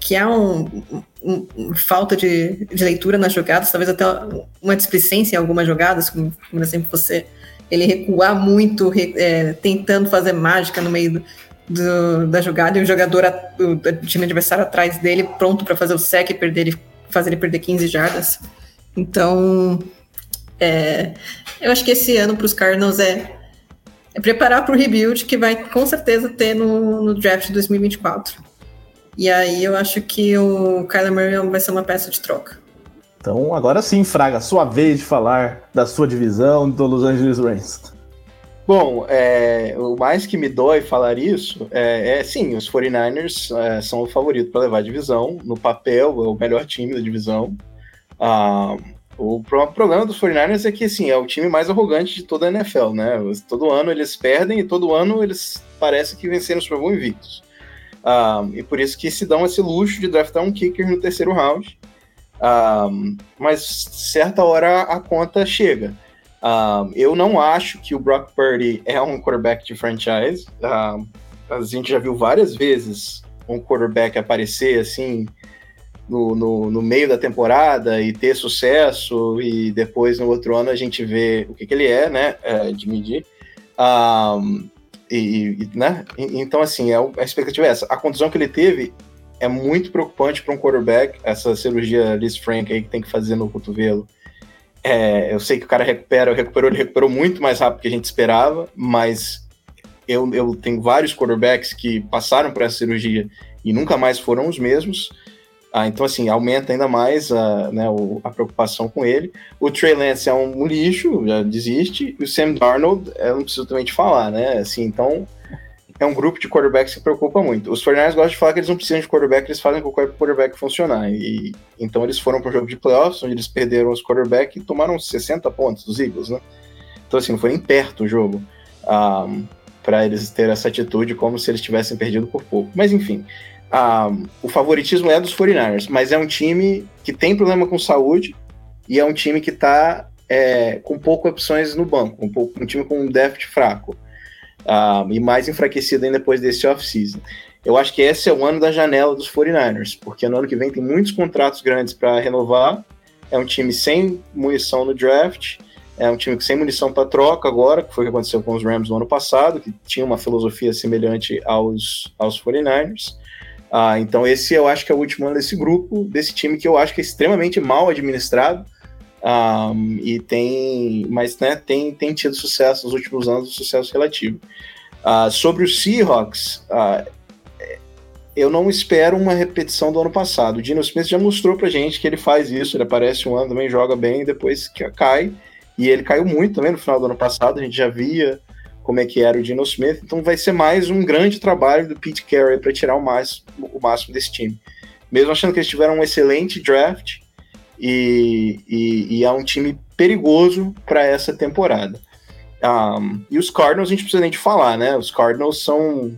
que há um, um, um, falta de, de, leitura nas jogadas, talvez até uma displicência em algumas jogadas, como, por exemplo, você ele recuar muito, é, tentando fazer mágica no meio do, do, da jogada, e o jogador do, do time adversário atrás dele, pronto para fazer o sec e perder, fazer ele perder 15 jardas. Então, é, eu acho que esse ano para os Cardinals é, é preparar para o rebuild que vai com certeza ter no, no draft de 2024. E aí eu acho que o Kyler Murray vai ser uma peça de troca. Então, agora sim, Fraga, sua vez de falar da sua divisão do Los Angeles Rams. Bom, é, o mais que me dói falar isso é, é sim, os 49ers é, são o favorito para levar a divisão. No papel, é o melhor time da divisão. Ah, o problema dos 49ers é que assim, é o time mais arrogante de toda a NFL, né? Todo ano eles perdem e todo ano eles parecem que venceram o Super Bowl invictos. Um, e por isso que se dão esse luxo de draftar um kicker no terceiro round. Um, mas certa hora a conta chega. Um, eu não acho que o Brock Purdy é um quarterback de franchise. a gente já viu várias vezes um quarterback aparecer assim no, no, no, meio da temporada e ter sucesso, e depois no outro ano a gente vê o que, que ele é, né? É, de medir. Um, e, e né? Então, assim, é, a expectativa é essa. A contusão que ele teve é muito preocupante para um quarterback, essa cirurgia Liz Frank aí que tem que fazer no cotovelo. É, eu sei que o cara recupera, recuperou, ele recuperou muito mais rápido que a gente esperava, mas eu, eu tenho vários quarterbacks que passaram por essa cirurgia e nunca mais foram os mesmos. Ah, então, assim, aumenta ainda mais a, né, a preocupação com ele. O Trey Lance é um lixo, já desiste. E o Sam Darnold, eu não preciso também te falar, né? Assim, então, é um grupo de quarterbacks que preocupa muito. Os 49ers gostam de falar que eles não precisam de quarterback, eles fazem com o quarterback funcionar. E, então, eles foram para o jogo de playoffs, onde eles perderam os quarterbacks e tomaram 60 pontos dos Eagles, né? Então, assim, não foi nem perto o jogo. Um, para eles terem essa atitude como se eles tivessem perdido por pouco. Mas enfim, o favoritismo é dos 49ers, mas é um time que tem problema com saúde e é um time que está é, com poucas opções no banco, um, pouco, um time com um déficit fraco e mais enfraquecido ainda depois desse off-season. Eu acho que esse é o ano da janela dos 49ers, porque no ano que vem tem muitos contratos grandes para renovar. É um time sem munição no draft, é um time sem munição para troca agora, que foi o que aconteceu com os Rams no ano passado, que tinha uma filosofia semelhante aos, aos 49ers. Ah, então esse eu acho que é o último ano desse grupo, desse time que eu acho que é extremamente mal administrado. Um, e tem, mas né, tem, tem tido sucesso nos últimos anos, um sucesso relativo. Uh, sobre o Seahawks, uh, eu não espero uma repetição do ano passado. O Dino Smith já mostrou pra gente que ele faz isso, ele aparece um ano também, joga bem, depois cai. E ele caiu muito também no final do ano passado, a gente já via como é que era o Dino Smith, então vai ser mais um grande trabalho do Pete Carey para tirar o máximo, o máximo desse time. Mesmo achando que eles tiveram um excelente draft e, e, e é um time perigoso para essa temporada. Um, e os Cardinals a gente precisa nem de falar, né? Os Cardinals são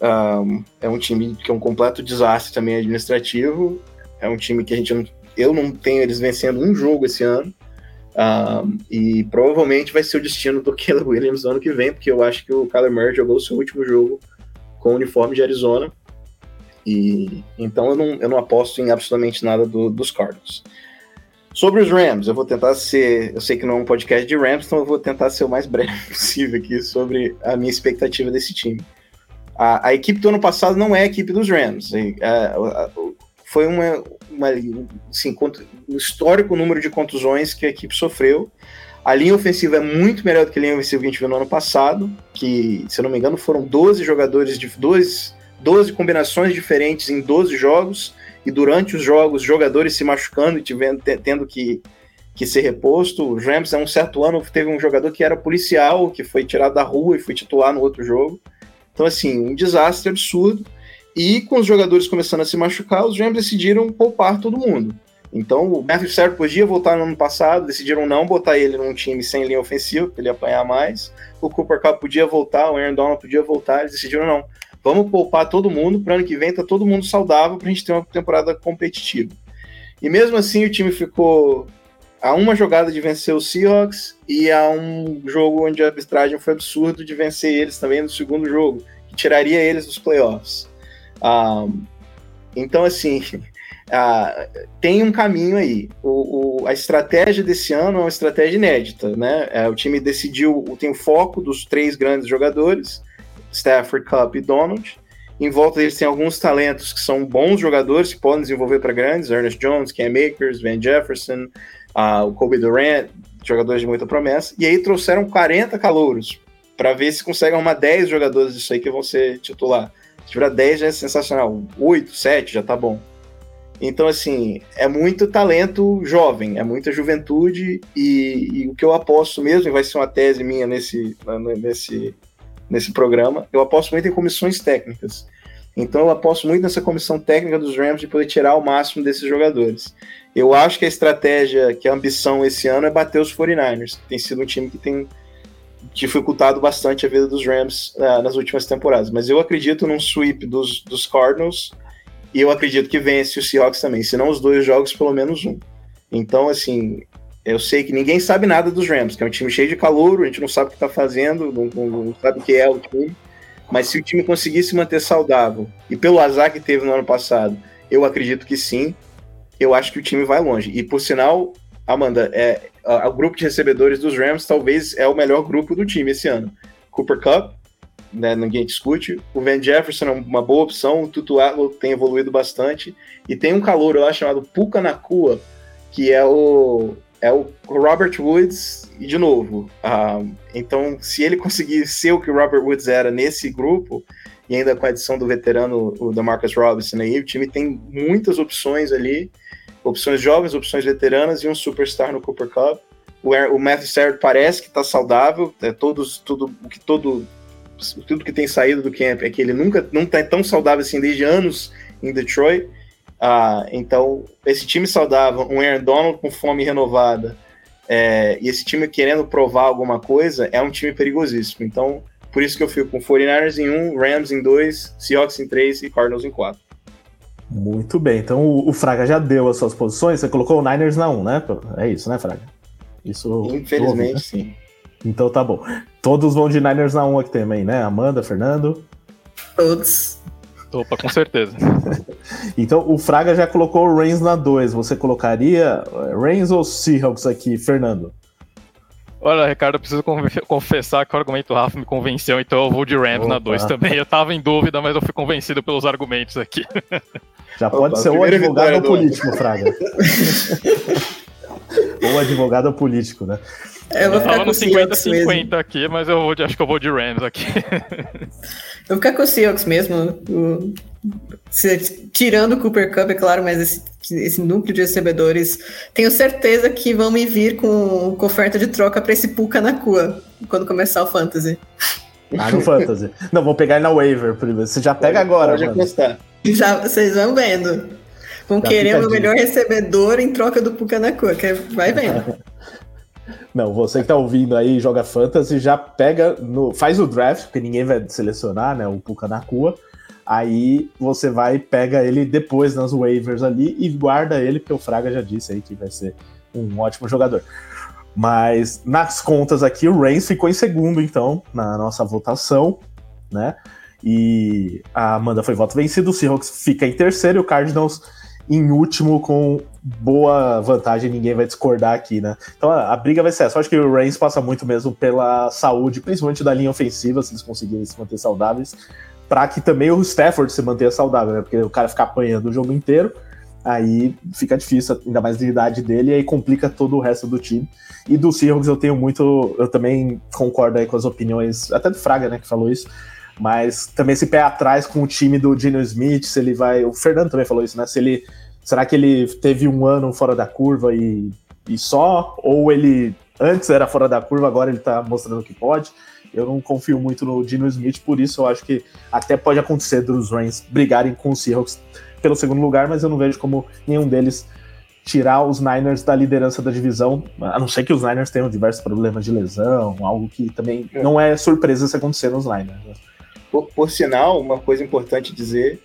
um, é um time que é um completo desastre também administrativo. É um time que a gente não, eu não tenho eles vencendo um jogo esse ano. Um, e provavelmente vai ser o destino do Caleb Williams no ano que vem, porque eu acho que o Kyler Murray jogou o seu último jogo com o uniforme de Arizona. E então eu não, eu não aposto em absolutamente nada do, dos Cardinals. Sobre os Rams, eu vou tentar ser. Eu sei que não é um podcast de Rams, então eu vou tentar ser o mais breve possível aqui sobre a minha expectativa desse time. A, a, equipe do ano passado não é a equipe dos Rams. foi uma, uma assim, um histórico número de contusões que a equipe sofreu. A linha ofensiva é muito melhor do que a linha ofensiva que a gente viu no ano passado, que, se eu não me engano, foram 12 jogadores de 12, 12 combinações diferentes em 12 jogos, e durante os jogos, jogadores se machucando e tivendo, tendo que, que ser reposto. Os Rams, há um certo ano, teve um jogador que era policial, que foi tirado da rua e foi titular no outro jogo. Então, assim, um desastre absurdo. E com os jogadores começando a se machucar, os Rams decidiram poupar todo mundo. Então, o Matthew Stafford podia voltar no ano passado, decidiram não botar ele num time sem linha ofensiva, para ele apanhar mais. O Cooper Cup podia voltar, o Aaron Donald podia voltar, eles decidiram não. Vamos poupar todo mundo, para ano que vem tá todo mundo saudável para a gente ter uma temporada competitiva. E mesmo assim, o time ficou a uma jogada de vencer o Seahawks e a um jogo onde a arbitragem foi absurdo de vencer eles também no segundo jogo, que tiraria eles dos playoffs. Um, então, assim, uh, tem um caminho aí. O, o, a estratégia desse ano é uma estratégia inédita, né? É, o time decidiu, tem o foco dos três grandes jogadores, Stafford, Cup e Donald. Em volta deles tem alguns talentos que são bons jogadores, que podem desenvolver para grandes, Ernest Jones, Cam Akers, Van Jefferson, uh, o Kobe Durant, jogadores de muita promessa, e aí trouxeram 40 calouros para ver se conseguem arrumar 10 jogadores disso aí que vão ser titular. Se tiver 10 já é sensacional, 8, 7 já tá bom. Então, assim, é muito talento jovem, é muita juventude, e, e, o que eu aposto mesmo, e vai ser uma tese minha nesse, nesse, nesse programa, eu aposto muito em comissões técnicas. Então eu aposto muito nessa comissão técnica dos Rams de poder tirar o máximo desses jogadores. Eu acho que a estratégia, que a ambição esse ano é bater os 49ers, que tem sido um time que tem dificultado bastante a vida dos Rams uh, nas últimas temporadas. Mas eu acredito num sweep dos, dos Cardinals e eu acredito que vence o Seahawks também, se não os dois jogos, pelo menos um. Então, assim, eu sei que ninguém sabe nada dos Rams, que é um time cheio de calor, a gente não sabe o que está fazendo, não, não, não sabe o que é o time. Mas se o time conseguir se manter saudável, e pelo azar que teve no ano passado, eu acredito que sim, eu acho que o time vai longe. E por sinal, Amanda, é, o grupo de recebedores dos Rams talvez é o melhor grupo do time esse ano. Cooper Cup, né, ninguém discute. O Van Jefferson é uma boa opção. O Tutu Atwell tem evoluído bastante. E tem um calor lá chamado Puka Nakua, que é o, é o Robert Woods, e de novo. Uh, então, se ele conseguir ser o que o Robert Woods era nesse grupo, e ainda com a adição do veterano, o Demarcus Robinson aí, o time tem muitas opções ali opções jovens, opções veteranas e um superstar no Cooper Cup. O, o Matthew Stafford parece que está saudável, é todos, tudo o que todo tudo que tem saído do camp é que ele nunca não está tão saudável assim desde anos em Detroit. Ah, então, esse time saudável, um Aaron Donald com fome renovada, é, e esse time querendo provar alguma coisa, é um time perigosíssimo. Então, por isso que eu fico com 49ers em um, Rams em dois, Seahawks em três e Cardinals em quatro. Muito bem, então o, o Fraga já deu as suas posições, você colocou o Niners na 1, né? É isso, né, Fraga? Isso. Infelizmente, né? sim. Então tá bom. Todos vão de Niners na 1 aqui também, né? Amanda, Fernando? Todos. Opa, com certeza. então o Fraga já colocou o Reigns na 2. Você colocaria eh, Reigns ou Seahawks aqui, Fernando? Olha, Ricardo, eu preciso confessar que o argumento Rafa me convenceu, então eu vou de Rams Opa. na 2 também. Eu tava em dúvida, mas eu fui convencido pelos argumentos aqui. Já pode Opa, ser ou advogado ou político, Fraga. ou advogado ou político, né? É, eu vou ficar no 50-50 aqui, mas eu vou de, acho que eu vou de Rams aqui. eu vou ficar com o Seahawks mesmo. O, se, tirando o Cooper Cup, é claro, mas esse, esse, núcleo de recebedores, tenho certeza que vão me vir com, com oferta de troca para esse Puka na Cua, quando começar o Fantasy. Ah, no Fantasy. Não, vou pegar ele na waiver primeiro. Você já pega pode, agora, pode mano. Já, vocês vão vendo. Vão já querer o melhor recebedor em troca do Puka na Cua, que vai vendo. Não, você que tá ouvindo aí joga fantasy, já pega, no, faz o draft, porque ninguém vai selecionar, né, o Puka na Cua. Aí você vai pega ele depois nas waivers ali e guarda ele, porque o Fraga já disse aí que vai ser um ótimo jogador. Mas nas contas aqui, o Reigns ficou em segundo, então, na nossa votação, né? E a Amanda foi voto vencido, o Seahawks fica em terceiro e o Cardinals em último com boa vantagem, ninguém vai discordar aqui, né? Então a, a briga vai ser essa. Eu acho que o Reigns passa muito mesmo pela saúde, principalmente da linha ofensiva, se eles conseguirem se manter saudáveis, para que também o Stafford se mantenha saudável, né? Porque o cara fica apanhando o jogo inteiro, aí fica difícil, ainda mais de idade dele, e aí complica todo o resto do time. E do Seahawks eu tenho muito, eu também concordo aí com as opiniões, até do Fraga, né, que falou isso, mas também esse pé atrás com o time do Dino Smith, se ele vai. O Fernando também falou isso, né? Se ele. Será que ele teve um ano fora da curva e, e só? Ou ele antes era fora da curva, agora ele tá mostrando que pode? Eu não confio muito no Dino Smith, por isso eu acho que até pode acontecer dos Rams brigarem com os Seahawks pelo segundo lugar, mas eu não vejo como nenhum deles tirar os Niners da liderança da divisão, a não ser que os Niners tenham diversos problemas de lesão, algo que também é. não é surpresa se acontecer nos Niners. Por, por sinal, uma coisa importante dizer,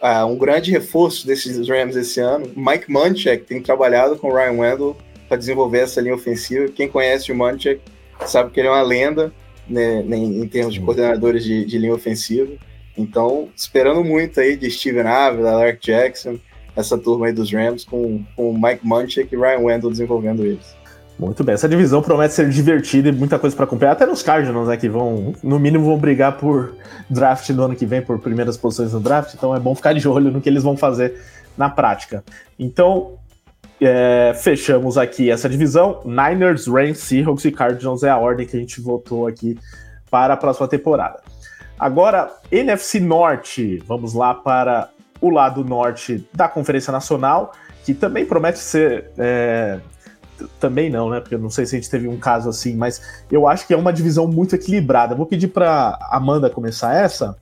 uh, um grande reforço desses Rams esse ano, Mike Munchak tem trabalhado com o Ryan Wendell para desenvolver essa linha ofensiva. Quem conhece o Munchak sabe que ele é uma lenda né, né em termos de coordenadores de, de, linha ofensiva. Então, esperando muito aí de Steven Avila, Lark Jackson, essa turma aí dos Rams, com, com Mike Munchak e Ryan Wendell desenvolvendo eles. Muito bem, essa divisão promete ser divertida e muita coisa para acompanhar, até nos Cardinals, né, que vão, no mínimo, vão brigar por draft no ano que vem, por primeiras posições no draft, então é bom ficar de olho no que eles vão fazer na prática. Então, é, fechamos aqui essa divisão. Niners, Rams, Seahawks e Cardinals é a ordem que a gente votou aqui para a próxima temporada. Agora, NFC Norte, vamos lá para o lado norte da Conferência Nacional, que também promete ser é, também não, né? Porque eu não sei se a gente teve um caso assim, mas eu acho que é uma divisão muito equilibrada. Vou pedir para Amanda começar essa,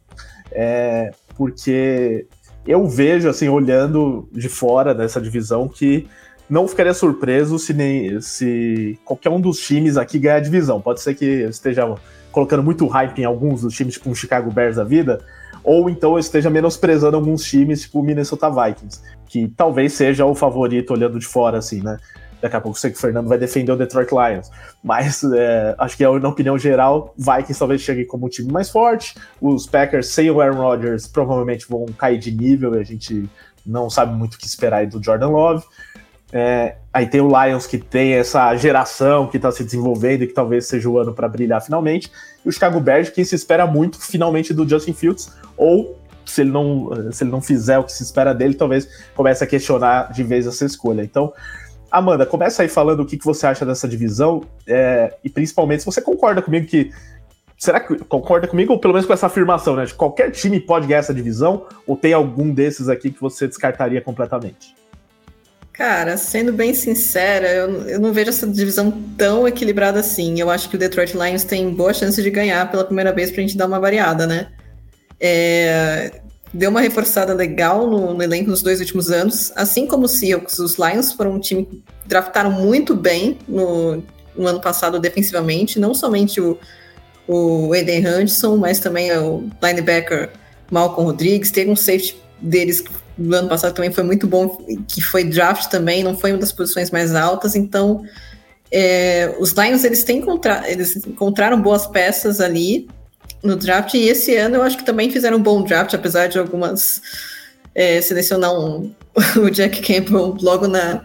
é, porque eu vejo, assim, olhando de fora dessa divisão, que não ficaria surpreso se, nem, se qualquer um dos times aqui ganhar a divisão. Pode ser que eu esteja colocando muito hype em alguns dos times, tipo um Chicago Bears da vida, ou então eu esteja menosprezando alguns times, tipo o Minnesota Vikings, que talvez seja o favorito olhando de fora, assim, né? Daqui a pouco sei que o Fernando vai defender o Detroit Lions. Mas é, acho que, na opinião geral, Vikings talvez chegue como o time mais forte. Os Packers, sem o Aaron Rodgers, provavelmente vão cair de nível e a gente não sabe muito o que esperar do Jordan Love. É, aí tem o Lions que tem essa geração que está se desenvolvendo e que talvez seja o ano para brilhar finalmente. E o Chicago Bears, que se espera muito finalmente do Justin Fields, ou se ele não, se ele não fizer o que se espera dele, talvez comece a questionar de vez essa escolha. Então, Amanda, começa aí falando o que, que você acha dessa divisão é, e principalmente se você concorda comigo que. Será que concorda comigo, ou pelo menos com essa afirmação, né? De qualquer time pode ganhar essa divisão, ou tem algum desses aqui que você descartaria completamente? Cara, sendo bem sincera, eu, eu não vejo essa divisão tão equilibrada assim. Eu acho que o Detroit Lions tem boa chance de ganhar pela primeira vez pra gente dar uma variada, né? É, deu uma reforçada legal no, no, elenco nos dois últimos anos. Assim como os Seahawks, os Lions foram um time que draftaram muito bem no, no ano passado defensivamente, não somente o, o Eden Hudson, mas também o linebacker Malcolm Rodrigues, teve um safety deles no ano passado também foi muito bom, que foi draft também, não foi uma das posições mais altas, então é, os Lions eles têm eles encontraram boas peças ali no draft e esse ano eu acho que também fizeram um bom draft, apesar de algumas é, selecionar um, o Jack Campbell logo na,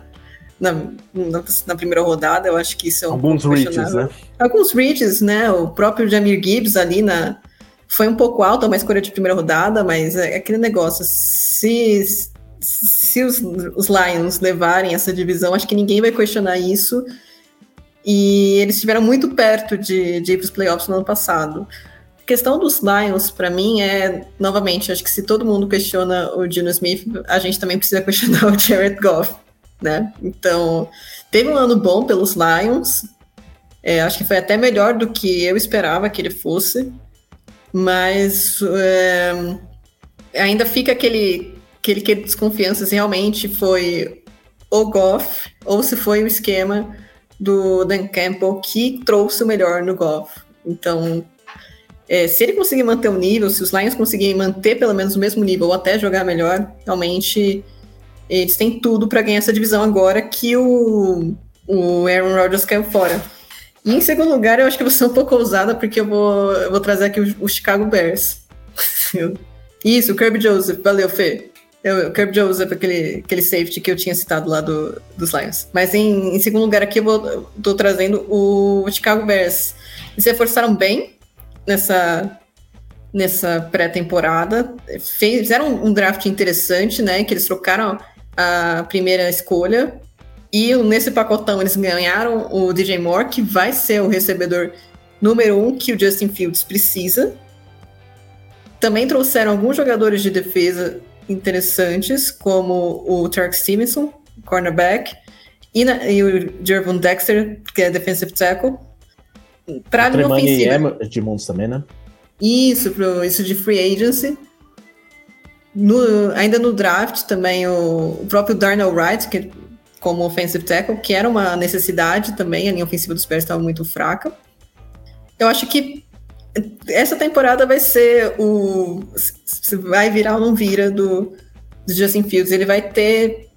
na, na, na, primeira rodada, eu acho que isso é um Alguns reaches, né? Alguns reaches, né? O próprio Jamir Gibbs ali na. Foi um pouco alto, uma escolha de primeira rodada, mas é aquele negócio. Se, se os, os Lions levarem essa divisão, acho que ninguém vai questionar isso. E eles estiveram muito perto de, de ir para os playoffs no ano passado. A questão dos Lions, para mim, é, novamente, acho que se todo mundo questiona o Dino Smith, a gente também precisa questionar o Jared Goff, né? Então, teve um ano bom pelos Lions, é, acho que foi até melhor do que eu esperava que ele fosse, mas é, ainda fica aquele, aquele que desconfiança se realmente foi o Goff ou se foi o esquema do Dan Campbell que trouxe o melhor no Goff. Então, é, se ele conseguir manter o nível, se os Lions conseguirem manter pelo menos o mesmo nível ou até jogar melhor, realmente eles têm tudo para ganhar essa divisão agora que o, o Aaron Rodgers caiu fora. E em segundo lugar, eu acho que você é um pouco ousada, porque eu vou, eu vou trazer aqui o, o Chicago Bears. Isso, o Kirby Joseph, valeu, Fê. Eu, o Kirby Joseph, aquele, aquele safety que eu tinha citado lá do, dos Lions. Mas em, em segundo lugar aqui, eu vou, tô trazendo o Chicago Bears. Eles reforçaram bem, nessa, nessa pré-temporada. Fizeram um draft interessante, né? Que eles trocaram a primeira escolha. E nesse pacotão eles ganharam o DJ Moore, que vai ser o recebedor número um que o Justin Fields precisa. Também trouxeram alguns jogadores de defesa interessantes, como o Tark Stevenson, cornerback, e, na, e o Jervon Dexter, que é defensive tackle pra linha ofensiva. É de Montes também, né? Isso, pro, isso de free agency. No, ainda no draft também o, o, próprio Darnell Wright, que, como offensive tackle, que era uma necessidade também, a linha ofensiva dos Bears estava muito fraca. Eu acho que essa temporada vai ser o. Se vai virar ou não vira do, do Justin Fields. Ele vai ter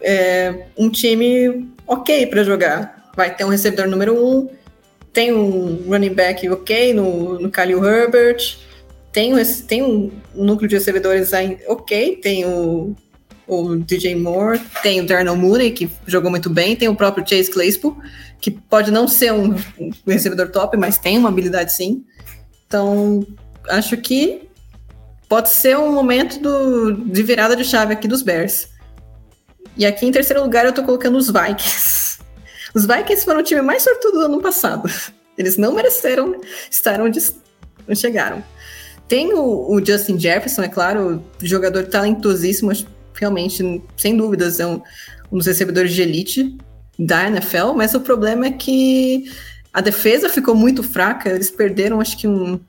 é, um time ok para jogar. Vai ter um recebedor número um, tem um running back ok no, no Khalil Herbert, tem, tem um núcleo de recebedores ok, tem o, o DJ Moore, tem o Darnell Mooney, que jogou muito bem, tem o próprio Chase Claypool, que pode não ser um, um recebedor top, mas tem uma habilidade sim. Então, acho que pode ser um momento do, de virada de chave aqui dos Bears. E aqui em terceiro lugar eu tô colocando os Vikings. Os Vikings foram o time mais sortudo do ano passado. Eles não mereceram estar onde chegaram. Tem o, o Justin Jefferson, é claro, jogador talentosíssimo, realmente, sem dúvidas, é um, um dos recebedores de elite da NFL, mas o problema é que a defesa ficou muito fraca, eles perderam, acho que um.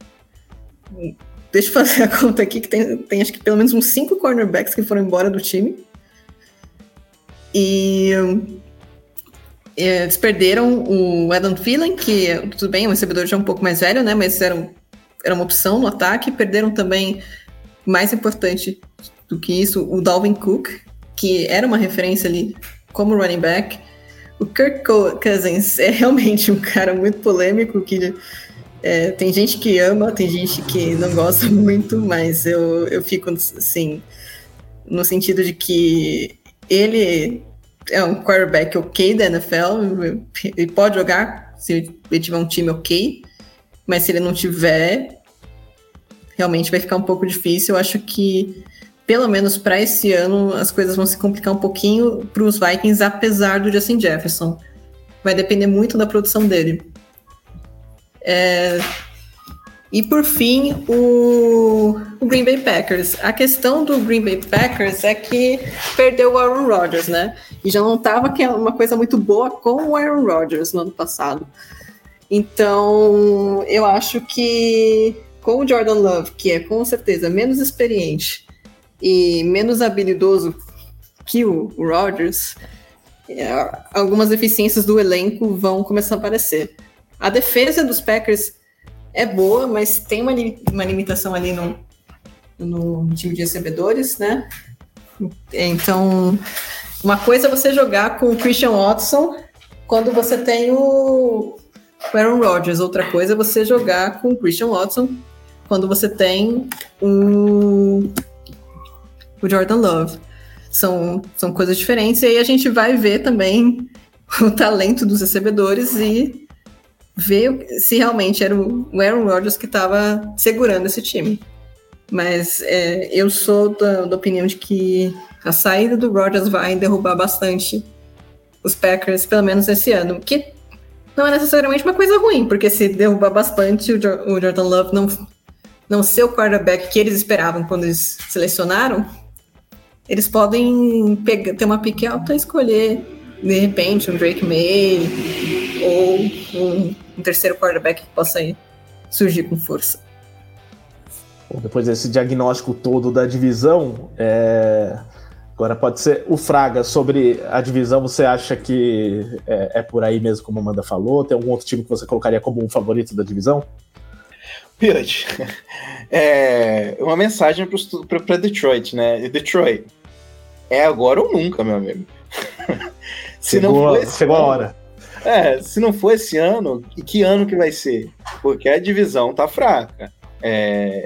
Deixa eu fazer a conta aqui, que tem, tem acho que pelo menos uns cinco cornerbacks que foram embora do time. E é, eles perderam o Adam Thielen, que tudo bem, o recebedor já é um pouco mais velho, né? Mas era, era uma opção no ataque. Perderam também, mais importante do que isso, o Dalvin Cook, que era uma referência ali como running back. O Kirk Cousins é realmente um cara muito polêmico que é, tem gente que ama, tem gente que não gosta muito, mas eu, eu fico assim no sentido de que ele é um quarterback ok da NFL, ele pode jogar se ele tiver um time ok, mas se ele não tiver, realmente vai ficar um pouco difícil. Eu acho que, pelo menos para esse ano, as coisas vão se complicar um pouquinho para os Vikings, apesar do Justin Jefferson. Vai depender muito da produção dele. É, e por fim, o, Green Bay Packers. A questão do Green Bay Packers é que perdeu o Aaron Rodgers, né? E já não estava uma coisa muito boa com o Aaron Rodgers no ano passado. Então, eu acho que com o Jordan Love, que é com certeza menos experiente e menos habilidoso que o, o Rodgers, é, algumas deficiências do elenco vão começar a aparecer. A defesa dos Packers é boa, mas tem uma, uma limitação ali no, no time de recebedores, né? Então, uma coisa é você jogar com o Christian Watson quando você tem o Aaron Rodgers, outra coisa é você jogar com o Christian Watson quando você tem o, o Jordan Love. São, são coisas diferentes, e aí a gente vai ver também o talento dos recebedores e ver se realmente era o Aaron Rodgers que estava segurando esse time. Mas é, eu sou da, da, opinião de que a saída do Rodgers vai derrubar bastante os Packers, pelo menos esse ano. Que não é necessariamente uma coisa ruim, porque se derrubar bastante o, jo o Jordan Love não, não ser o quarterback que eles esperavam quando eles selecionaram, eles podem pegar, ter uma pique alta e escolher, de repente, um Drake May ou um, um terceiro quarterback que possa surgir com força. Bom, depois desse diagnóstico todo da divisão, é... agora pode ser o Fraga sobre a divisão. Você acha que é, é, por aí mesmo, como a Amanda falou? Tem algum outro time que você colocaria como um favorito da divisão? Pirate, é uma mensagem para Detroit, né? Detroit, é agora ou nunca, meu amigo. se chegou, não for chegou ano, a hora. É, se não for esse ano, e que ano que vai ser? Porque a divisão tá fraca. É,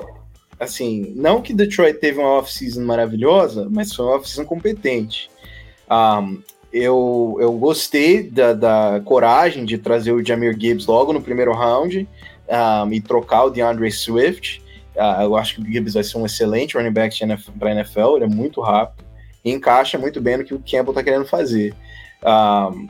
assim, não que Detroit teve uma off-season maravilhosa, mas foi uma off-season competente. Um, eu, eu gostei da, da, coragem de trazer o Jamir Gibbs logo no primeiro round um, e trocar o DeAndre Swift. Uh, eu acho que o Gibbs vai ser um excelente running back para a NFL, ele é muito rápido e encaixa muito bem no que o Campbell está querendo fazer. Um,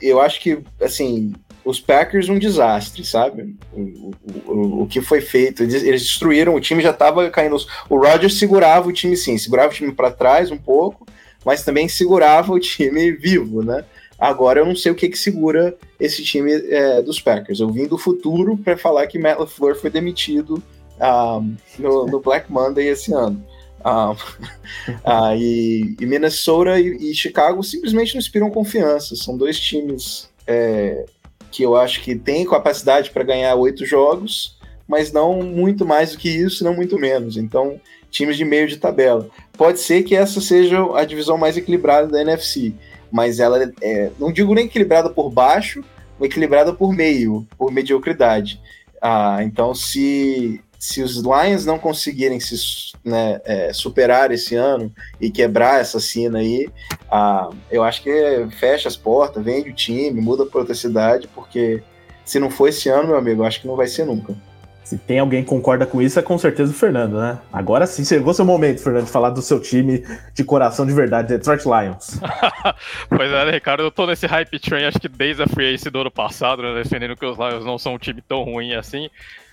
eu, acho que, assim, os Packers um desastre, sabe? O, o, o, que foi feito, eles, eles, destruíram, o time já estava caindo. O Rodgers segurava o time sim, segurava o time para trás um pouco, mas também segurava o time vivo, né? Agora eu não sei o que, que segura esse time é, dos Packers. Eu vim do futuro para falar que Matt LaFleur foi demitido um, ah, no, no, Black Monday esse ano. Ah, ah, e, e, Minnesota e, e, Chicago simplesmente não inspiram confiança. São dois times é, que eu acho que têm capacidade para ganhar oito jogos, mas não muito mais do que isso, não muito menos. Então, times de meio de tabela. Pode ser que essa seja a divisão mais equilibrada da NFC mas ela é, não digo nem equilibrada por baixo, mas equilibrada por meio, por mediocridade. Ah, então, se, se os Lions não conseguirem se né, é, superar esse ano e quebrar essa cena aí, ah, eu acho que fecha as portas, vende o time, muda a protecidade, porque se não for esse ano, meu amigo, acho que não vai ser nunca. Se tem alguém que concorda com isso, é com certeza o Fernando, né? Agora sim, chegou seu momento, Fernando, de falar do seu time de coração de verdade, Detroit Lions. pois é, né, Ricardo, eu tô nesse hype train, acho que desde a free agency do ano passado, né, defendendo que os Lions não são um time tão ruim assim.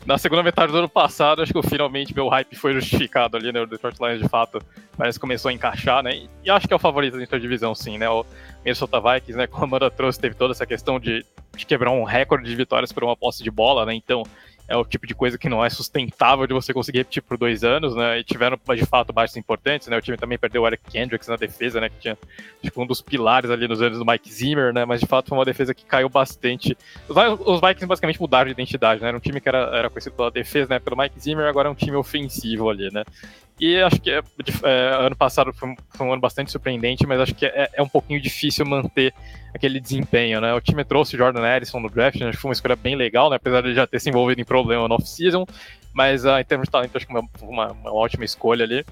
Na segunda metade do ano passado, acho que finalmente meu hype foi justificado ali, né? O Detroit Lions, de fato, parece que começou a encaixar, né? E acho que é o favorito dentro da divisão, sim, né? O Minnesota Vikings, né? Como a Amanda trouxe, teve toda essa questão de, de quebrar um recorde de vitórias por uma posse de bola, né? Então, é o tipo de coisa que não é sustentável de você conseguir repetir por dois anos, né? E tiveram, de fato, baixos importantes, né? O time também perdeu o Eric Kendricks na defesa, né? Que tinha tipo, um dos pilares ali nos anos do Mike Zimmer, né? Mas de fato foi uma defesa que caiu bastante. Os, os Vikings basicamente mudaram de identidade, né? Era um time que era, era conhecido pela defesa, né? Pelo Mike Zimmer, agora é um time ofensivo ali, né? E acho que é, é, ano passado foi um, foi um, ano bastante surpreendente, mas acho que é, é, um pouquinho difícil manter aquele desempenho, né? O time trouxe o Jordan Edison no draft, né? acho que foi uma escolha bem legal, né? Apesar de já ter se envolvido em problema no off-season, mas uh, em termos de talento, acho que uma, uma, uma ótima escolha ali.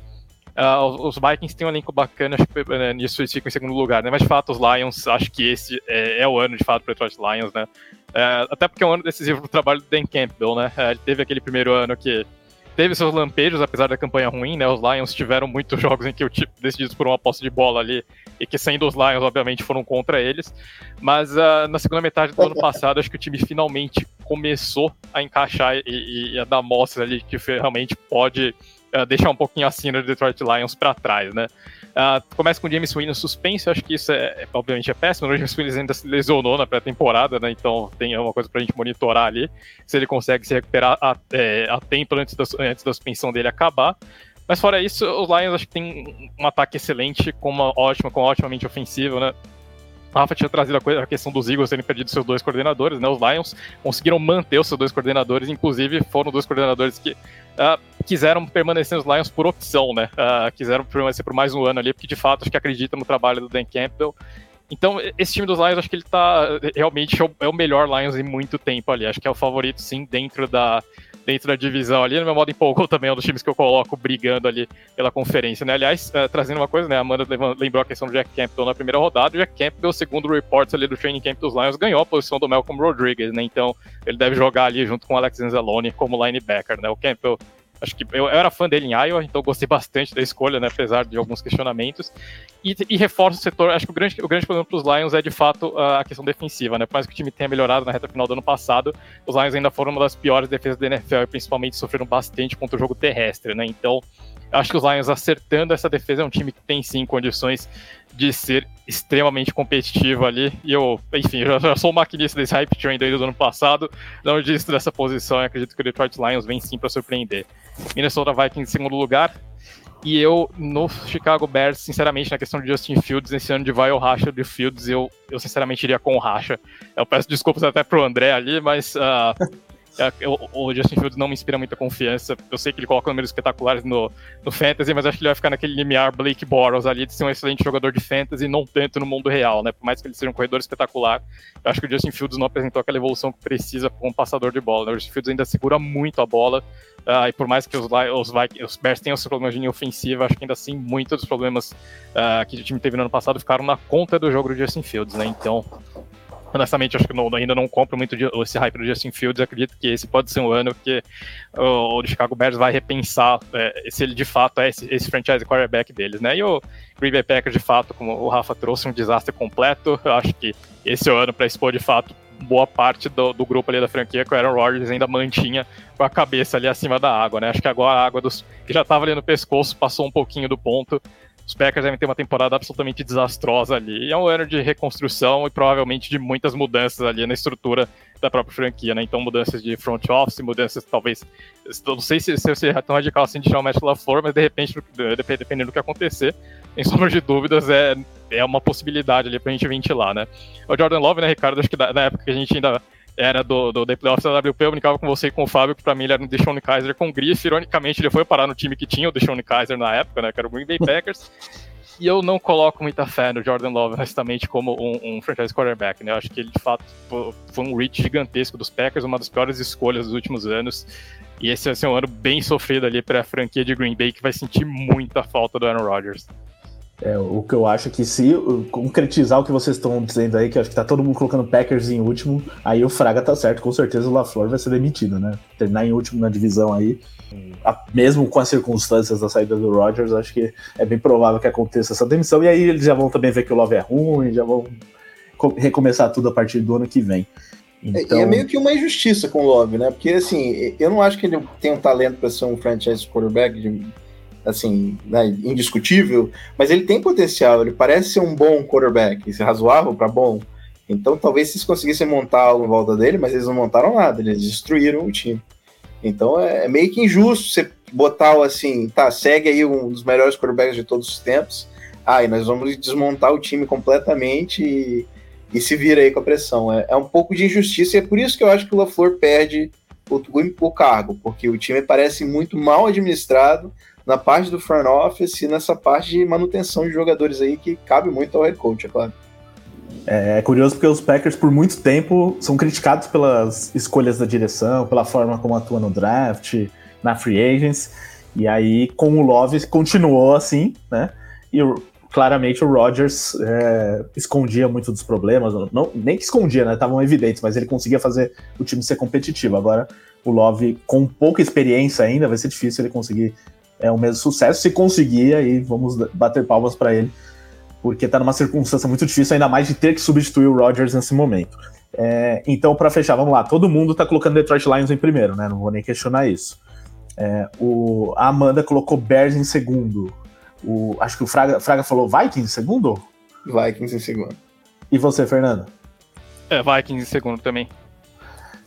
Uh, os Vikings têm um elenco bacana, acho que né, nisso eles ficam em segundo lugar, né? Mas de fato, os Lions, acho que esse é, é o ano de fato para Detroit Lions, né? Uh, até porque é um ano decisivo para o trabalho do Dan Campbell, né? ele teve aquele primeiro ano que teve seus lampejos, apesar da campanha ruim, né? Os Lions tiveram muitos jogos em que o time decididos por uma posse de bola ali, e que sendo os Lions, obviamente, foram contra eles. Mas uh, na segunda metade do ano passado, acho que o time finalmente começou a encaixar e, e a dar mostras ali que realmente pode uh, deixar um pouquinho a cena do Detroit Lions para trás, né? Uh, começa com o James Winston suspenso, acho que isso é, é obviamente é péssimo. O James Winston ainda se lesionou na pré-temporada, né? Então tem uma coisa pra gente monitorar ali, se ele consegue se recuperar a, é, a tempo antes da, antes da suspensão dele acabar. Mas fora isso, os Lions acho que tem um ataque excelente, com uma ótima, com otimamente ofensivo, né? Rafa tinha trazido a, a, questão dos Eagles terem perdido seus dois coordenadores, né? Os Lions conseguiram manter os seus dois coordenadores, inclusive foram dois coordenadores que uh, quiseram permanecer nos Lions por opção, né? Uh, quiseram permanecer por mais um ano ali, porque de fato acho que acreditam no trabalho do Dan Campbell. Então, esse time dos Lions, acho que ele tá realmente é o melhor Lions em muito tempo ali. Acho que é o favorito, sim, dentro da, dentro da divisão ali. No meu modo empolgou também é um dos times que eu coloco brigando ali pela conferência, né? Aliás, uh, trazendo uma coisa, né? A Amanda lembrou a questão do Jack Campbell na primeira rodada. O Jack Campbell, segundo reports ali do training camp dos Lions, ganhou a posição do Malcolm Rodriguez, né? Então, ele deve jogar ali junto com o Alex Anzalone como linebacker, né? O Campbell Acho que eu, eu, era fã dele em Iowa, então gostei bastante da escolha, né, apesar de alguns questionamentos. E, e reforça o setor. Acho que o grande, o grande problema para os Lions é de fato a questão defensiva, né? Por mais que o time tenha melhorado na reta final do ano passado, os Lions ainda foram uma das piores defesas da NFL e principalmente sofreram bastante contra o jogo terrestre, né? Então, acho que os Lions acertando essa defesa é um time que tem sim condições de ser extremamente competitivo ali. E eu, enfim, eu já sou maquinista desse hype train desde o ano passado. Não desisto dessa posição e acredito que o Detroit Lions vem sim para surpreender. Minnesota Vikings em segundo lugar. E eu, no Chicago Bears, sinceramente, na questão de Justin Fields, nesse ano de vai ou racha de Fields, eu, eu sinceramente iria com o racha. Eu peço desculpas até pro André ali, mas uh, É, o Justin Fields não me inspira muita confiança. Eu sei que ele coloca números espetaculares no, no Fantasy, mas acho que ele vai ficar naquele limiar Blake Bortles ali de ser um excelente jogador de Fantasy, não tanto no mundo real, né? Por mais que ele seja um corredor espetacular, eu acho que o Justin Fields não apresentou aquela evolução que precisa como passador de bola. Né? O Justin Fields ainda segura muito a bola, uh, e por mais que os, os, os Bears tenham seus problemas de linha ofensiva, acho que ainda assim muitos dos problemas uh, que o time teve no ano passado ficaram na conta do jogo do Justin Fields, né? Então, honestamente, acho que não, ainda não compro muito esse hype do Justin Fields. Acredito que esse pode ser um ano que o, o Chicago Bears vai repensar é, se ele de fato é esse, esse, franchise quarterback deles, né? E o Green Bay Packers, de fato, como o Rafa trouxe, um desastre completo. Eu acho que esse é o ano para expor de fato boa parte do, do, grupo ali da franquia que o Aaron Rodgers ainda mantinha com a cabeça ali acima da água, né? Acho que agora a água dos, que já estava ali no pescoço passou um pouquinho do ponto os Packers devem ter uma temporada absolutamente desastrosa ali. É um ano de reconstrução e provavelmente de muitas mudanças ali na estrutura da própria franquia, né? Então, mudanças de front office, mudanças talvez. Não sei se, se eu ser tão radical assim de chamar o Matt LaFleur, mas de repente, dependendo do que acontecer, em sombra de dúvidas, é, é uma possibilidade ali pra gente ventilar, né? O Jordan Love, né, Ricardo? Acho que na época que a gente ainda era do, do The Playoffs da WP, eu brincava com você e com o Fábio, que pra mim ele era um Deshaun Kaiser com grife. Ironicamente, ele foi parar no time que tinha o Deshaun Kaiser na época, né? Que era o Green Bay Packers. e eu não coloco muita fé no Jordan Love, honestamente, como um, um franchise quarterback, né? Eu acho que ele, de fato, foi um reach gigantesco dos Packers, uma das piores escolhas dos últimos anos. E esse vai ser um ano bem sofrido ali para a franquia de Green Bay, que vai sentir muita falta do Aaron Rodgers. É, o que eu acho é que se concretizar o que vocês estão dizendo aí, que acho que tá todo mundo colocando Packers em último, aí o Fraga tá certo, com certeza o LaFleur vai ser demitido, né? Terminar em último na divisão aí, mesmo com as circunstâncias da saída do Rodgers, acho que é bem provável que aconteça essa demissão, e aí eles já vão também ver que o Love é ruim, já vão recomeçar tudo a partir do ano que vem. Então... É, é meio que uma injustiça com o Love, né? Porque assim, eu não acho que ele tem um talento para ser um franchise quarterback de assim, né, indiscutível, mas ele tem potencial, ele parece ser um bom quarterback, razoável para bom. Então talvez se eles conseguissem montar algo em volta dele, mas eles não montaram nada, eles destruíram o time. Então é, é meio que injusto você botar assim, tá, segue aí um dos melhores quarterbacks de todos os tempos, e nós vamos desmontar o time completamente e, e se vira aí com a pressão. É, é, um pouco de injustiça e é por isso que eu acho que o LaFleur perde o, o, o cargo, porque o time parece muito mal administrado, na parte do front office e nessa parte de manutenção de jogadores aí que cabe muito ao head coach, é claro. É, é curioso porque os Packers, por muito tempo, são criticados pelas escolhas da direção, pela forma como atua no draft, na free agents. E aí, com o Love, continuou assim, né? E claramente o Rodgers é, escondia muito dos problemas. Não, nem que escondia, né? Estavam evidentes, mas ele conseguia fazer o time ser competitivo. Agora, o Love, com pouca experiência ainda, vai ser difícil ele conseguir é o mesmo sucesso. Se conseguir, aí vamos bater palmas para ele, porque está numa circunstância muito difícil, ainda mais de ter que substituir o Rodgers nesse momento. É, então, para fechar, vamos lá. Todo mundo está colocando Detroit Lions em primeiro, né? Não vou nem questionar isso. É, o, a Amanda colocou Bears em segundo. O, acho que o Fraga, Fraga falou Vikings em segundo? Vikings em segundo. E você, Fernando? É, Vikings em segundo também.